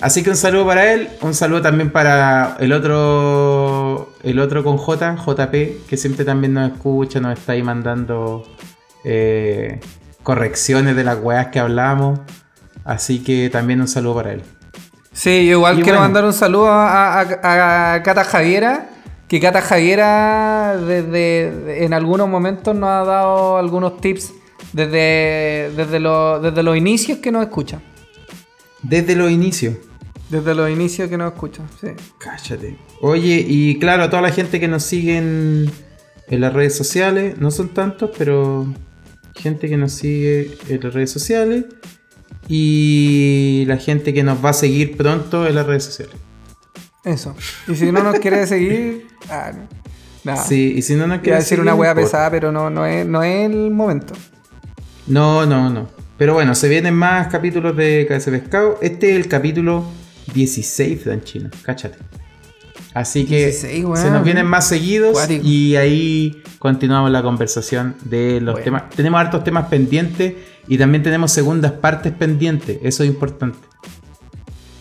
Así que un saludo para él, un saludo también para el otro, el otro con J, JP, que siempre también nos escucha, nos está ahí mandando eh, correcciones de las weas que hablamos. Así que también un saludo para él. Sí, yo igual Y quiero bueno. mandar un saludo a, a- a Cata Javiera. Que Cata Javiera desde de- en algunos momentos nos ha dado algunos tips desde, desde, los- desde los inicios que nos escucha. Desde los inicios. Desde los inicios que nos escucha, sí. Cállate. Oye, y claro, a toda la gente que nos sigue en, en las redes sociales, no son tantos, pero gente que nos sigue en las redes sociales y la gente que nos va a seguir pronto en las redes sociales. Eso. Y si no nos quiere seguir, ah, no. Nada. Sí, y si no nos Iba quiere a decir seguir, una importa. pesada, pero no, no, es, no es el momento. No, no, no. Pero bueno, se vienen más capítulos de KS Pescado. Este es el capítulo 16 de China, cáchate. Así que 16, weón. se nos vienen más seguidos Cuático. y ahí continuamos la conversación de los Bueno. temas. Tenemos hartos temas pendientes y también tenemos segundas partes pendientes. Eso es importante.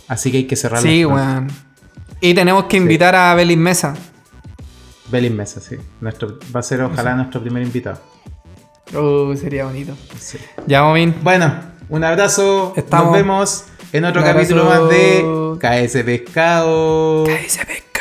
Así que hay que cerrar Sí, weón. Y tenemos que invitar a Belis Mesa. Belin Mesa, sí. Nuestro, va a ser ojalá nuestro primer invitado. Uh, sería bonito. Sí. Ya, Momin. Bueno, un abrazo. Estamos. Nos vemos en otro capítulo más de KS Pescado. Ese pescado.